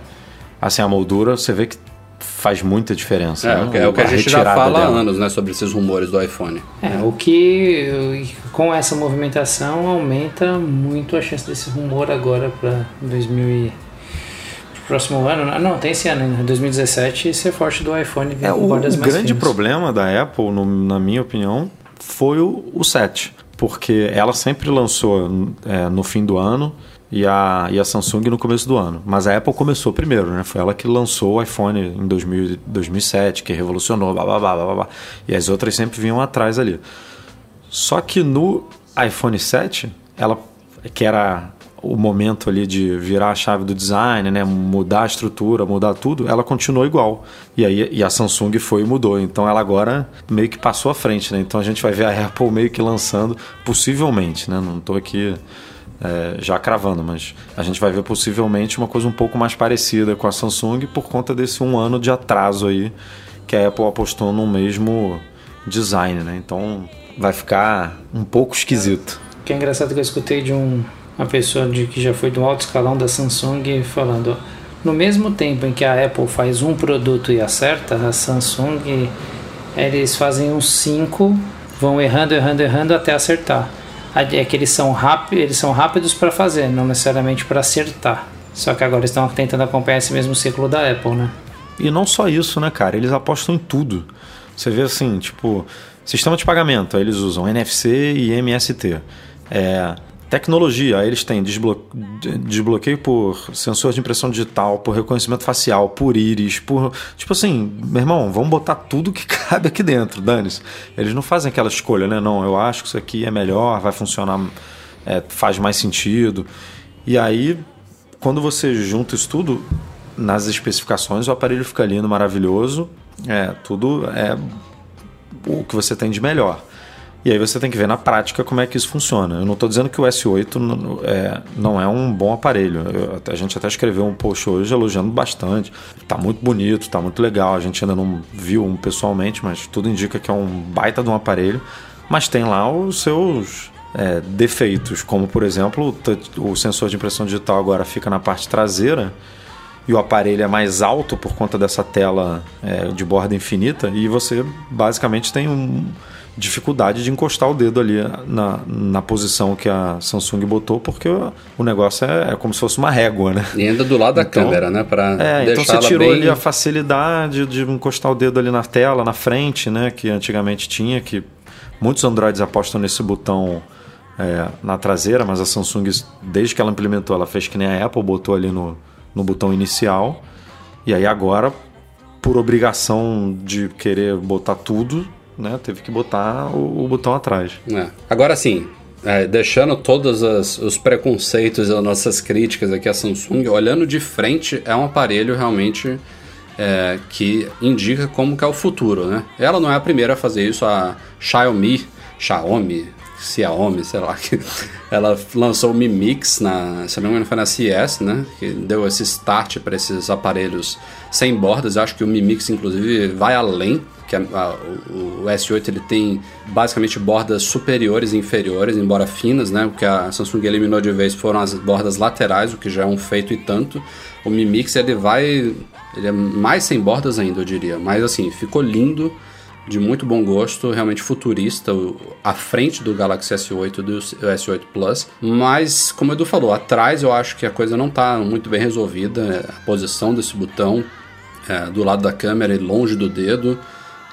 Assim, a moldura você vê que faz muita diferença. É, né? é o que a gente já fala há anos, né, sobre esses rumores do iPhone. É, o que com essa movimentação aumenta muito a chance desse rumor agora para 2000 e próximo ano. né? Não, tem esse ano ainda, 2017, ser forte do iPhone É, o, grande problema da Apple, no- na minha opinião, foi o, o 7. Porque ela sempre lançou é, no fim do ano e a, e a Samsung no começo do ano. Mas a Apple começou primeiro, né? Foi ela que lançou o iPhone em 2000, 2007, que revolucionou, blá, blá, blá, blá, blá. E as outras sempre vinham atrás ali. Só que no iPhone 7, ela que era o momento ali de virar a chave do design, né, mudar a estrutura, mudar tudo, ela continuou igual. E aí e a Samsung foi e mudou. Então ela agora meio que passou à frente, né? Então a gente vai ver a *laughs* Apple meio que lançando possivelmente, né? Não estou aqui é, já cravando, mas a gente vai ver possivelmente uma coisa um pouco mais parecida com a Samsung por conta desse um ano de atraso aí que a Apple apostou no mesmo design, né? Então vai ficar um pouco esquisito. O que é engraçado que eu escutei de um, uma pessoa de, que já foi do alto escalão da Samsung falando: no mesmo tempo em que a Apple faz um produto e acerta, a Samsung eles fazem uns cinco, vão errando, errando, errando até acertar. É que eles são rápidos, eles são rápidos para fazer, não necessariamente para acertar. Só que agora estão tentando acompanhar esse mesmo ciclo da Apple, né? E não só isso, né, cara? Eles apostam em tudo. Você vê assim, tipo, sistema de pagamento, eles usam NFC e MST. É, tecnologia, eles têm desblo- de- desbloqueio por sensor de impressão digital, por reconhecimento facial, por íris, por. Tipo assim, meu irmão, vamos botar tudo que *laughs* cabe aqui dentro, dane-se. Eles não fazem aquela escolha, né? Não, eu acho que isso aqui é melhor, vai funcionar, é, faz mais sentido. E aí, quando você junta isso tudo, nas especificações o aparelho fica lindo, maravilhoso, é, tudo é o que você tem de melhor. E aí você tem que ver na prática como é que isso funciona. Eu não estou dizendo que o S8 n- é, não é um bom aparelho. Eu- a gente até escreveu um post hoje elogiando bastante. Está muito bonito, está muito legal. A gente ainda não viu um pessoalmente, mas tudo indica que é um baita de um aparelho. Mas tem lá os seus é, defeitos, como por exemplo o o sensor de impressão digital agora fica na parte traseira e o aparelho é mais alto por conta dessa tela é, de borda infinita e você basicamente tem um, dificuldade de encostar o dedo ali na, na posição que a Samsung botou porque o, negócio é, é como se fosse uma régua, né? E ainda do lado da Então- câmera, né? Pra É, então você tirou bem... ali a facilidade de encostar o dedo ali na tela, na frente, né? Que antigamente tinha, que muitos Androids apostam nesse botão é, na traseira, mas a Samsung, desde que ela implementou, ela fez que nem a Apple, botou ali no, no botão inicial. E aí agora, por obrigação de querer botar tudo, né? Teve que botar o, o botão atrás. É. Agora sim, é, deixando todos as- os preconceitos as nossas críticas aqui à Samsung, olhando de frente, é um aparelho realmente é, que indica como que é o futuro, né? Ela não é a primeira a fazer isso, a Xiaomi, Xiaomi, Xiaomi, sei lá, *laughs* ela lançou o Mi Mix na, se não me engano foi na CES, né? Que deu esse start para esses aparelhos sem bordas. Eu acho que o Mi Mix inclusive vai além, que a- a- o, o S8 ele tem basicamente bordas superiores e inferiores, embora finas, né? O que a Samsung eliminou de vez foram as bordas laterais, o que já é um feito e tanto. O Mi Mix ele vai, ele é mais sem bordas ainda, eu diria. Mas assim, ficou lindo de muito bom gosto, realmente futurista, à frente do Galaxy S8 e do S8 Plus. Mas, como o Edu falou, atrás eu acho que a coisa não está muito bem resolvida. é, A posição desse botão é, do lado da câmera e longe do dedo.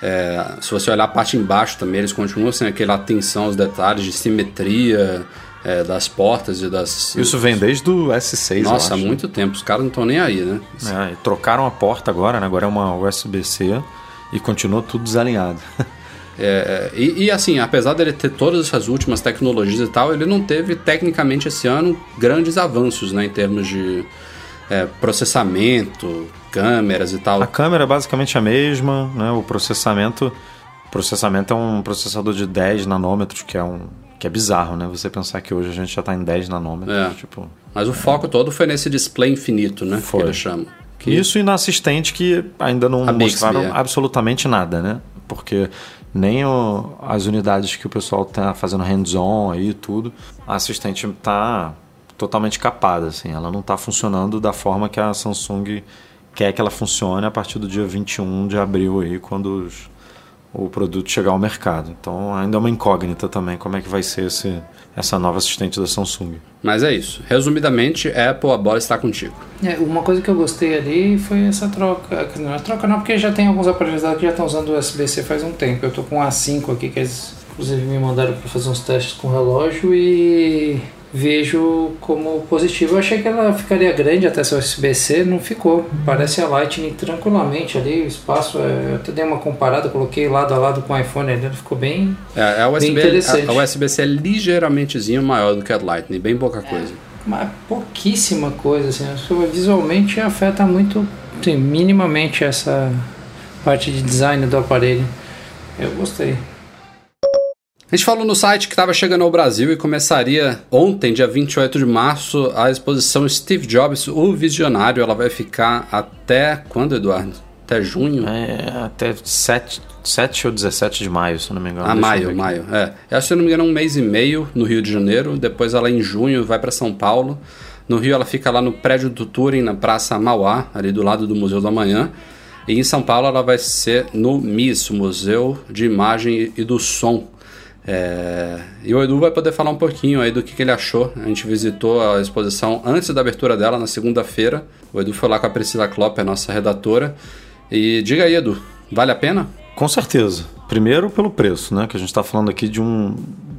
É, se você olhar a parte embaixo também, eles continuam sem aquela atenção aos detalhes de simetria é, das portas e das. Isso vem desde o S6, eu Nossa, há muito tempo. Os caras não estão nem aí, né? É, trocaram a porta agora, né? Agora é uma USB-C e continua tudo desalinhado. É, e, e, assim, apesar dele ter todas essas últimas tecnologias e tal, ele não teve tecnicamente esse ano grandes avanços né, em termos de é, processamento, câmeras e tal. A câmera é basicamente a mesma, né? O processamento, processamento é um processador de 10 nanômetros, que é um Que é bizarro, né? Você pensar que hoje a gente já está em 10 nanômetros. É. Tipo, Mas o foco todo foi nesse display infinito, né? Foi. Que eles chamam. Que Isso e na assistente que ainda não A Bixby, mostraram é. absolutamente nada, né? Porque nem o- as unidades que o pessoal tá fazendo hands-on aí e tudo, a assistente tá totalmente capada, assim. Ela não tá funcionando da forma que a Samsung quer que ela funcione a partir do dia 21 de abril aí, quando os- o produto chegar ao mercado. Então ainda é uma incógnita também como é que vai ser esse, essa nova assistente da Samsung. Mas é isso. Resumidamente, Apple, a bola está contigo. É, uma coisa que eu gostei ali foi essa troca. Não é troca não, porque já tem alguns aparelhos lá que já estão usando o USB-C faz um tempo. Eu tô com um A5 aqui, que eles inclusive me mandaram para fazer uns testes com o relógio e vejo como positivo. Eu achei que ela ficaria grande até ser USB-C, não ficou. Parece a Lightning tranquilamente ali, o espaço, é, eu até dei uma comparada, coloquei lado a lado com o iPhone ali, ele ficou bem... É, a USB, interessante. a, a USB-C é ligeiramento maior do que a Lightning, bem pouca coisa. Mas pouquíssima coisa, assim, visualmente afeta muito, minimamente essa parte de design do aparelho. Eu gostei. A gente falou no site que estava chegando ao Brasil e começaria ontem, dia 28 de março, a exposição Steve Jobs, o Visionário. Ela vai ficar até quando, Eduardo? Até junho? É até 7, 7 ou 17 de maio, se eu não me engano. Ah, Deixa maio, maio. É. Eu acho, se eu não me engano, um mês e meio no Rio de Janeiro. Depois ela, em junho, vai para São Paulo. No Rio, ela fica lá no prédio do Turing, na Praça Mauá, ali do lado do Museu do Amanhã. E em São Paulo, ela vai ser no MIS, Museu de Imagem e do Som. É, E o Edu vai poder falar um pouquinho aí do que, que ele achou. A gente visitou a exposição antes da abertura dela, na segunda-feira. O Edu foi lá com a Priscila Klopp, a nossa redatora. E diga aí, Edu, vale a pena? Com certeza. Primeiro pelo preço, né? Que a gente está falando aqui de, um,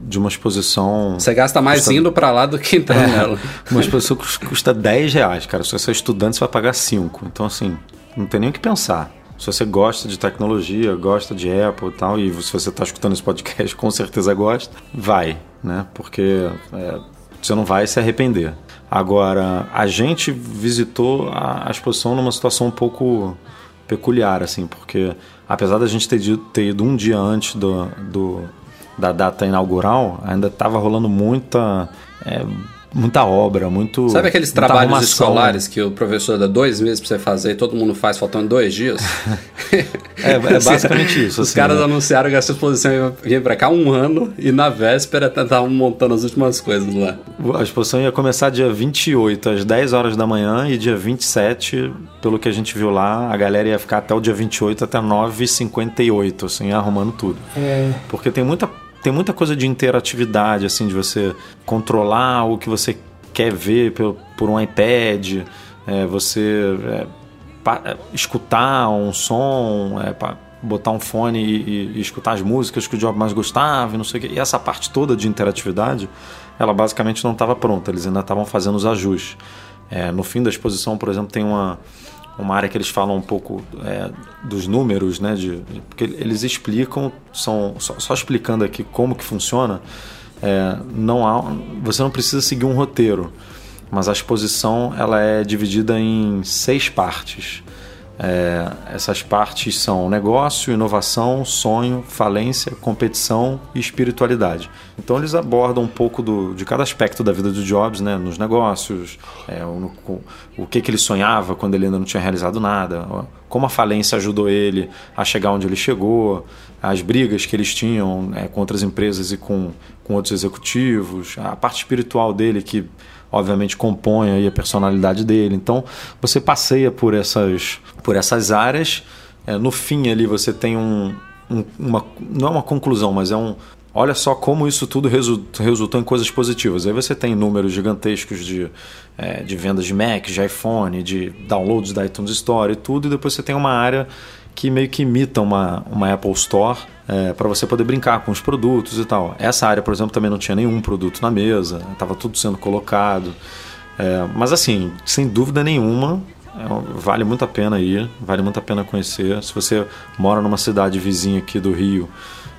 de uma exposição. Você gasta mais Custa- indo pra lá do que entrando nela. *laughs* Uma exposição que custa 10 reais, cara. Se você é estudante, você vai pagar 5. Então, assim, não tem nem o que pensar. Se você gosta de tecnologia, gosta de Apple e tal, e se você está escutando esse podcast, *laughs* com certeza gosta, vai, né? Porque é, você não vai se arrepender. Agora, a gente visitou a, a exposição numa situação um pouco peculiar, assim, porque apesar da gente ter, ter ido um dia antes do, do- da data inaugural, ainda estava rolando muita, é, muita obra, muito. Sabe aqueles trabalhos arrumação. escolares que o professor dá dois meses pra você fazer e todo mundo faz faltando dois dias? *laughs* É, é basicamente isso. Os assim, caras né? anunciaram que essa exposição ia vir pra cá um ano e na véspera estavam montando as últimas coisas lá. A exposição ia começar dia 28, às 10 horas da manhã, e dia 27, pelo que a gente viu lá, a galera ia ficar até o dia 28, até 9h58, assim, arrumando tudo. É, Porque tem muita, tem muita coisa de interatividade, assim, de você controlar o que você quer ver por, por um iPad, é, você é, é, escutar um som, é, botar um fone e, e- escutar as músicas que o Job mais gostava, não sei o quê. E essa parte toda de interatividade, ela basicamente não estava pronta, eles ainda estavam fazendo os ajustes. É, no fim da exposição, por exemplo, tem uma, uma área que eles falam um pouco é, dos números, né? De, de- porque eles explicam, são só, só explicando aqui como que funciona. é, não há, você não precisa seguir um roteiro, mas a exposição ela é dividida em seis partes. É, essas partes são negócio, inovação, sonho, falência, competição e espiritualidade. Então eles abordam um pouco do, de cada aspecto da vida do Jobs, né, nos negócios, é, no- o que, que ele sonhava quando ele ainda não tinha realizado nada, como a falência ajudou ele a chegar onde ele chegou, as brigas que eles tinham é, com outras empresas e com, com outros executivos, a parte espiritual dele que obviamente compõe aí a personalidade dele. Então você passeia por essas, por essas áreas. É, no fim ali você tem um, um- uma não é uma conclusão, mas é um olha só como isso tudo resu- resultou em coisas positivas. Aí você tem números gigantescos de, é, de vendas de Mac, de iPhone, de downloads da iTunes Store e tudo, e depois você tem uma área que meio que imita uma, uma Apple Store para você poder brincar com os produtos e tal. Essa área, por exemplo, também não tinha nenhum produto na mesa, estava tudo sendo colocado. É, mas assim, sem dúvida nenhuma, é, vale muito a pena ir, vale muito a pena conhecer. Se você mora numa cidade vizinha aqui do Rio,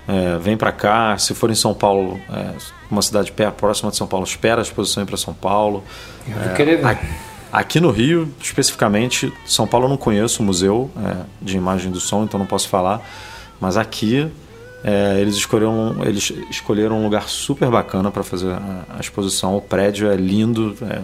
é, vem para cá. Se for em São Paulo, é, uma cidade perto, próxima de São Paulo, espera a exposição ir para São Paulo. eu vou querer ver. Aqui, aqui no Rio, especificamente, São Paulo eu não conheço o museu é, de imagem do som, então não posso falar. Mas aqui É, eles, escolheram, eles escolheram um lugar super bacana para fazer a, exposição. O prédio é lindo, é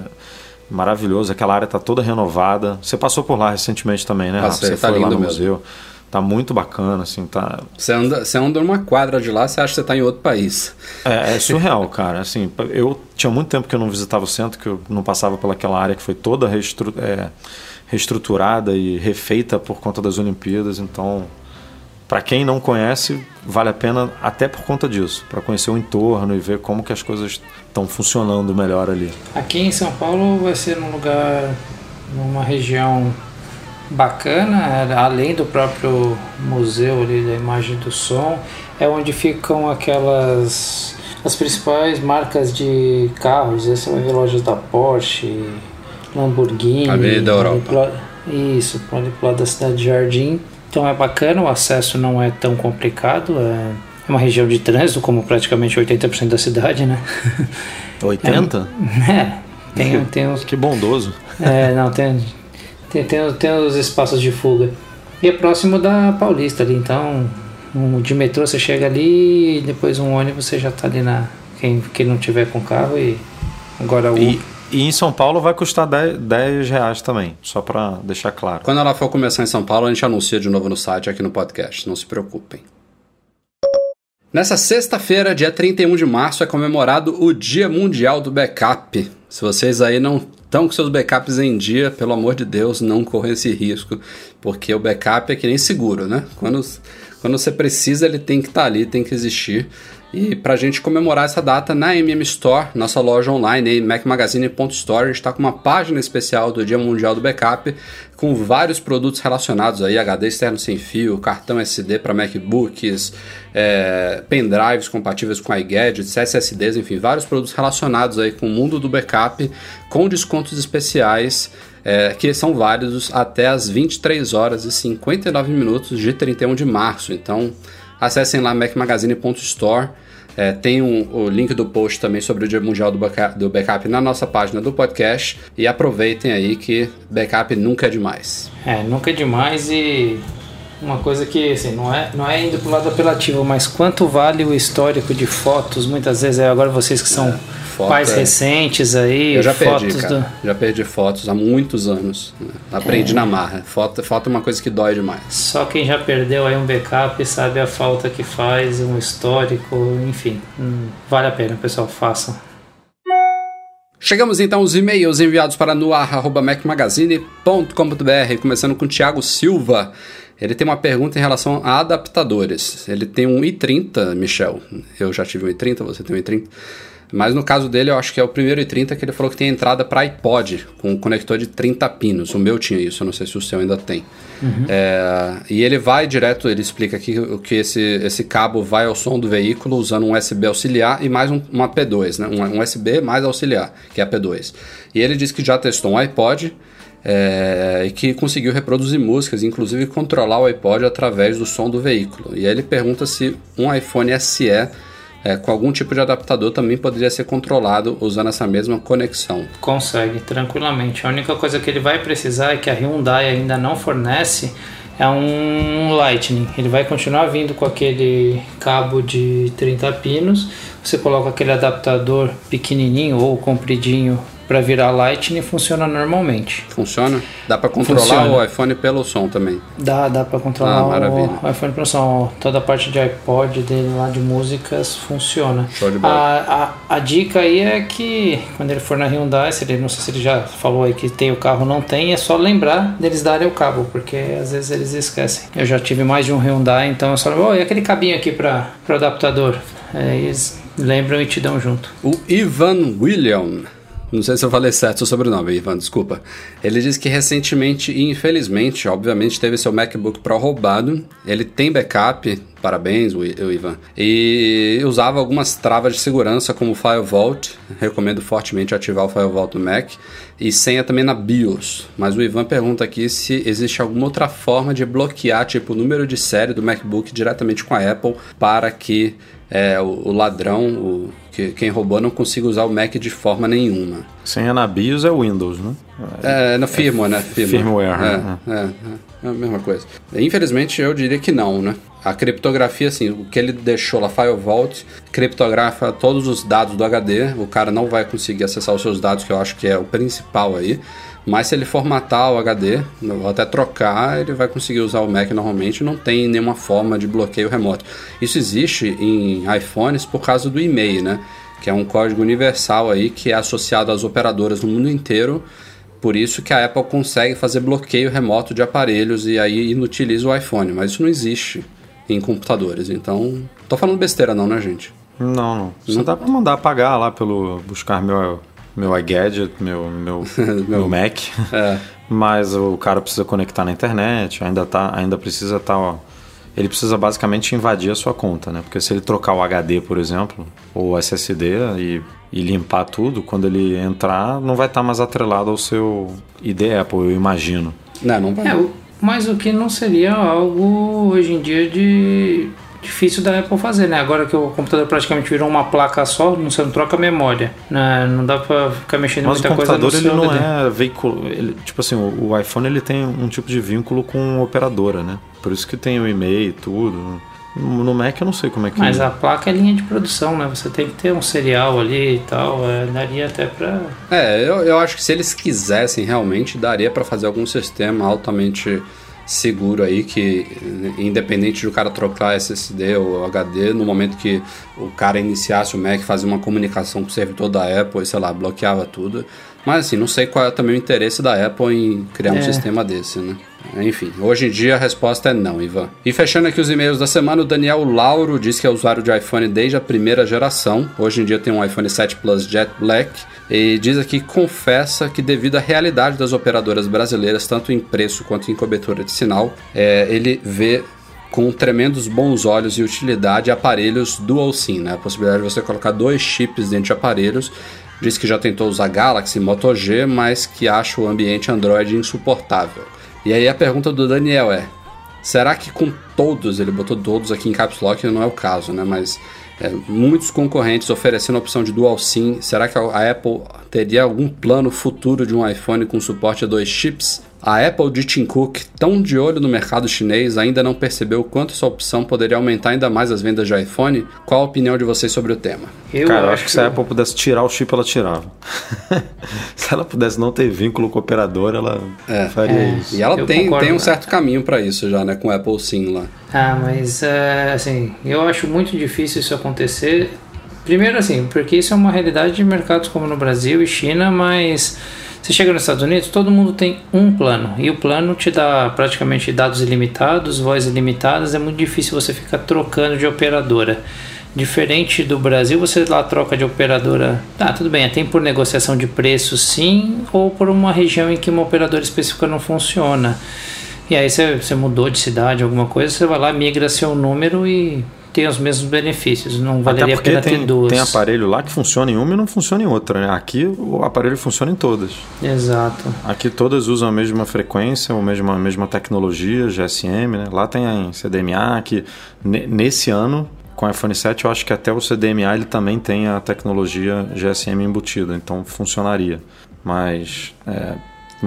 maravilhoso. Aquela área está toda renovada. Você passou por lá recentemente também, né? Passei, você tá foi lá no mesmo. museu. Tá muito bacana, assim, tá... Você anda, você anda numa quadra de lá, você acha que você tá em outro país. É, é surreal, cara. Assim, eu tinha muito tempo que eu não visitava o centro, que eu não passava pelaquela área que foi toda reestru é, reestruturada e refeita por conta das Olimpíadas. Então, para quem não conhece, vale a pena até por conta disso, para conhecer o entorno e ver como que as coisas estão funcionando melhor ali. Aqui em São Paulo vai ser num lugar, numa região bacana, além do próprio museu ali da imagem do som, é onde ficam aquelas as principais marcas de carros. Essa é uma lojas da Porsche, Lamborghini. Avenida Europa. Isso, ali pro lado da cidade de Jardim. Então é bacana, o acesso não é tão complicado. É, é uma região de trânsito, como praticamente 80% da cidade, né? *laughs* 80? É, tem, tem uns. Que bondoso. É, não, tem, tem, tem, tem os espaços de fuga. E é próximo da Paulista ali, então um, de metrô você chega ali e depois um ônibus você já está ali na. Quem, quem não tiver com carro e agora o. E, e em São Paulo vai custar 10, 10 reais também, só para deixar claro. Quando ela for começar em São Paulo, a gente anuncia de novo no site aqui no podcast, não se preocupem. Nessa sexta-feira, dia 31 de março, é comemorado o Dia Mundial do Backup. Se vocês aí não estão com seus backups em dia, pelo amor de Deus, não corram esse risco, porque o backup é que nem seguro, né? Quando, quando você precisa, ele tem que estar tá ali, tem que existir. E para a gente comemorar essa data na MM Store, nossa loja online, aí, macmagazine.store, a gente está com uma página especial do Dia Mundial do Backup, com vários produtos relacionados aí, HD externo sem fio, cartão SD para MacBooks, é, pendrives compatíveis com iGadgets, SSDs, enfim, vários produtos relacionados aí com o mundo do backup, com descontos especiais, é, que são válidos até as 23 horas e 59 minutos de 31 de março. Então, acessem lá macmagazine.store. É, tem um, o link do post também sobre o Dia Mundial do backup, do backup na nossa página do podcast. E aproveitem aí que backup nunca é demais. É, nunca é demais e uma coisa que assim, não, é, não é indo pro lado apelativo, mas quanto vale o histórico de fotos? Muitas vezes é agora vocês que são é, foto, pais é... recentes aí. Eu já perdi, cara. Do... Já perdi fotos há muitos anos. Né? Aprendi é. na marra. Foto, foto é uma coisa que dói demais. Só quem já perdeu aí um backup sabe a falta que faz, um histórico, enfim. Hum, vale a pena, pessoal, façam. Chegamos então aos e-mails enviados para noar.mecmagazine.com.br, começando com Thiago Silva. Ele tem uma pergunta em relação a adaptadores. Ele tem um i30, Michel. Eu já tive um i30, você tem um i30. Mas no caso dele, eu acho que é o primeiro i30 que ele falou que tem entrada para iPod, com um conector de 30 pinos. O meu tinha isso, eu não sei se o seu ainda tem. Uhum. É, e ele vai direto, ele explica aqui que esse, esse cabo vai ao som do veículo usando um USB auxiliar e mais um, uma P2, né? Um, um USB mais auxiliar, que é a P2. E ele diz que já testou um iPod é, e que conseguiu reproduzir músicas, inclusive controlar o iPod através do som do veículo. E aí ele pergunta se um iPhone SE é, com algum tipo de adaptador também poderia ser controlado usando essa mesma conexão. Consegue, tranquilamente. A única coisa que ele vai precisar é que a Hyundai ainda não fornece é um Lightning. Ele vai continuar vindo com aquele cabo de 30 pinos. Você coloca aquele adaptador pequenininho ou compridinho para virar Lightning funciona normalmente. Funciona? Dá para controlar funciona. o iPhone pelo som também? Dá, dá para controlar ah, o iPhone pelo som. Toda a parte de iPod dele lá de músicas funciona. Show de bola. A, a, a, dica aí é que quando ele for na Hyundai, se ele, não sei se ele já falou aí que tem o carro não tem, é só lembrar deles darem o cabo, porque às vezes eles esquecem. Eu já tive mais de um Hyundai, então eu só oh, e aquele cabinho aqui para o adaptador? É, eles lembram e te dão junto. O Ivan William não sei se eu falei certo o sobrenome, Ivan, desculpa. Ele diz que recentemente e infelizmente, obviamente, teve seu MacBook Pro roubado. Ele tem backup, parabéns, o Ivan. E usava algumas travas de segurança como o FileVault. Recomendo fortemente ativar o FileVault no Mac. E senha também na BIOS. Mas o Ivan pergunta aqui se existe alguma outra forma de bloquear, tipo, o número de série do MacBook diretamente com a Apple para que é, o, o, ladrão, o, que, quem roubou, não consiga usar o Mac de forma nenhuma. Senha na BIOS é Windows, né? É, na firmware, né? Firmware, firmware é, né? É, é, é, a mesma coisa. Infelizmente, eu diria que não, né? A criptografia, assim, o que ele deixou lá, File Vault, criptografa todos os dados do HD. O cara não vai conseguir acessar os seus dados, que eu acho que é o principal aí. Mas se ele formatar o HD, ou até trocar, ele vai conseguir usar o Mac normalmente, não tem nenhuma forma de bloqueio remoto. Isso existe em iPhones por causa do e-mail, né? Que é um código universal aí que é associado às operadoras no mundo inteiro. Por isso que a Apple consegue fazer bloqueio remoto de aparelhos e aí inutiliza o iPhone, mas isso não existe em computadores. Então, tô falando besteira não, né, gente? Não, não. Você não dá pra mandar apagar lá pelo buscar meu meu iGadget, meu, meu, *laughs* meu Mac. É. *laughs* Mas o cara precisa conectar na internet, ainda, tá, ainda precisa estar. Tá, ele precisa basicamente invadir a sua conta, né? Porque se ele trocar o HD, por exemplo, ou o SSD e, e limpar tudo, quando ele entrar, não vai estar tá mais atrelado ao seu ID Apple, eu imagino. Não, não vai. É, mas o que não seria algo hoje em dia de difícil da Apple fazer, né? Agora que o computador praticamente virou uma placa só, você não troca memória, né? Não dá pra ficar mexendo Mas muita coisa no ele não é veículo, ele, tipo assim, o, o, iPhone ele tem um tipo de vínculo com operadora, né? Por isso que tem o e-mail e tudo. No Mac eu não sei como é que Mas é. a placa é linha de produção, né? Você tem que ter um serial ali e tal. É, daria até pra. É, eu, eu acho que se eles quisessem realmente, daria para fazer algum sistema altamente seguro aí que independente do cara trocar SSD ou HD, no momento que o cara iniciasse o Mac, fazia uma comunicação com o servidor da Apple, sei lá, bloqueava tudo. Mas assim, não sei qual é também o interesse da Apple em criar é. um sistema desse, né? Enfim, hoje em dia a resposta é não, Ivan. E fechando aqui os e-mails da semana, o Daniel Lauro diz que é usuário de iPhone desde a primeira geração. Hoje em dia tem um iPhone 7 Plus Jet Black. E diz aqui que confessa que, devido à realidade das operadoras brasileiras, tanto em preço quanto em cobertura de sinal, é, ele vê com tremendos bons olhos e utilidade aparelhos dual SIM, né? A possibilidade de você colocar dois chips dentro de aparelhos. Diz que já tentou usar Galaxy Moto G, mas que acha o ambiente Android insuportável. E aí a pergunta do Daniel é: será que com todos, ele botou todos aqui em caps lock, não é o caso, né? Mas é, muitos concorrentes oferecendo a opção de dual SIM. Será que a Apple teria algum plano futuro de um iPhone com suporte a dois chips? A Apple de Tim Cook, tão de olho no mercado chinês, ainda não percebeu quanto essa opção poderia aumentar ainda mais as vendas de iPhone? Qual a opinião de vocês sobre o tema? Eu Cara, eu acho que se a Apple pudesse tirar o chip, ela tirava. *laughs* se ela pudesse não ter vínculo com o operador, ela é. faria é. isso. E ela tem, tem um certo caminho para isso já, né? Com o Apple Sim lá. Ah, mas é, assim, eu acho muito difícil isso acontecer. Primeiro assim, porque isso é uma realidade de mercados como no Brasil e China, mas você chega nos Estados Unidos, todo mundo tem um plano e o plano te dá praticamente dados ilimitados, voz ilimitadas. É muito difícil você ficar trocando de operadora. Diferente do Brasil, você lá troca de operadora. Tá, tudo bem, tem por negociação de preço sim, ou por uma região em que uma operadora específica não funciona. E aí você, você mudou de cidade, alguma coisa, você vai lá, migra seu número e tem os mesmos benefícios. Não valeria a pena tem, ter duas. Tem aparelho lá que funciona em uma e não funciona em outra, né? Aqui o aparelho funciona em todas. Exato. Aqui todas usam a mesma frequência, a mesma, a mesma tecnologia, GSM, né? Lá tem a CDMA, que nesse ano, com o iPhone 7, eu acho que até o CDMA ele também tem a tecnologia GSM embutida, então funcionaria. Mas é,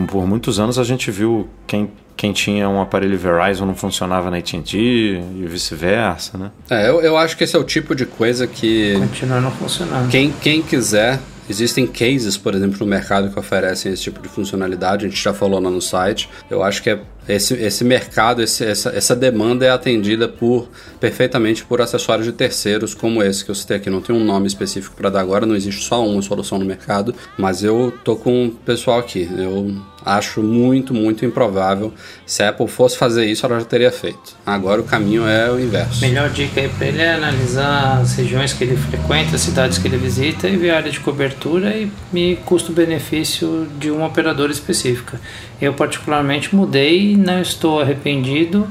por muitos anos a gente viu quem quem tinha um aparelho Verizon não funcionava na AT&T e vice-versa, né? É, eu, eu acho que esse é o tipo de coisa que... Continua não funcionando. Quem, quem quiser... Existem cases, por exemplo, no mercado que oferecem esse tipo de funcionalidade, a gente já falou lá no site. Eu acho que é esse, esse mercado, esse, essa, essa demanda é atendida por perfeitamente por acessórios de terceiros como esse que eu citei aqui. Não tem um nome específico para dar agora, não existe só uma solução no mercado, mas eu tô com o pessoal aqui. Eu acho muito, muito improvável. Se a Apple fosse fazer isso, ela já teria feito. Agora o caminho é o inverso. Melhor dica aí para ele é analisar as regiões que ele frequenta, as cidades que ele visita e ver a área de cobertura e, custo-benefício de uma operadora específica. Eu particularmente mudei, não estou arrependido,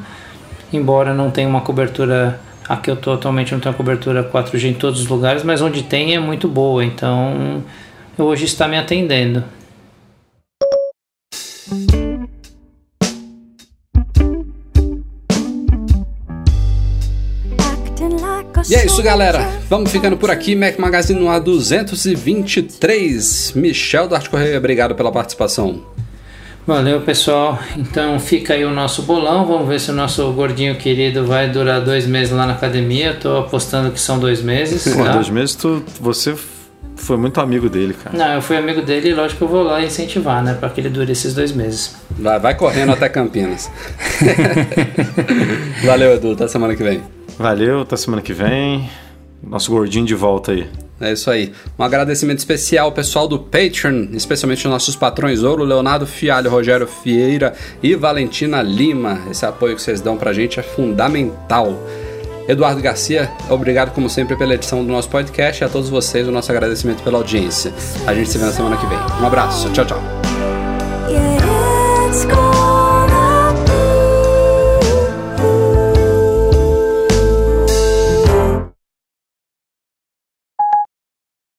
embora não tenha uma cobertura aqui eu estou atualmente não tenho cobertura 4G em todos os lugares, mas onde tem é muito boa, então hoje está me atendendo. E é isso, galera. Vamos ficando por aqui. Mac Magazine no A223. Michel Dart Correia, obrigado pela participação. Valeu, pessoal. Então fica aí o nosso bolão. Vamos ver se o nosso gordinho querido vai durar dois meses lá na academia. Tô apostando que são dois meses. Pô, tá? dois meses tu, você foi muito amigo dele, cara. Não, eu fui amigo dele e lógico que eu vou lá incentivar, né? Pra que ele dure esses dois meses. Vai, vai correndo até Campinas. *laughs* Valeu, Edu. Até semana que vem. Valeu, até semana que vem. Nosso gordinho de volta aí. É isso aí. Um agradecimento especial ao pessoal do Patreon, especialmente os nossos patrões Ouro, Leonardo Fialho, Rogério Vieira e Valentina Lima. Esse apoio que vocês dão pra gente é fundamental. Eduardo Garcia, obrigado como sempre pela edição do nosso podcast e a todos vocês o nosso agradecimento pela audiência. A gente se vê na semana que vem. Um abraço, tchau, tchau. Yeah, it's gone.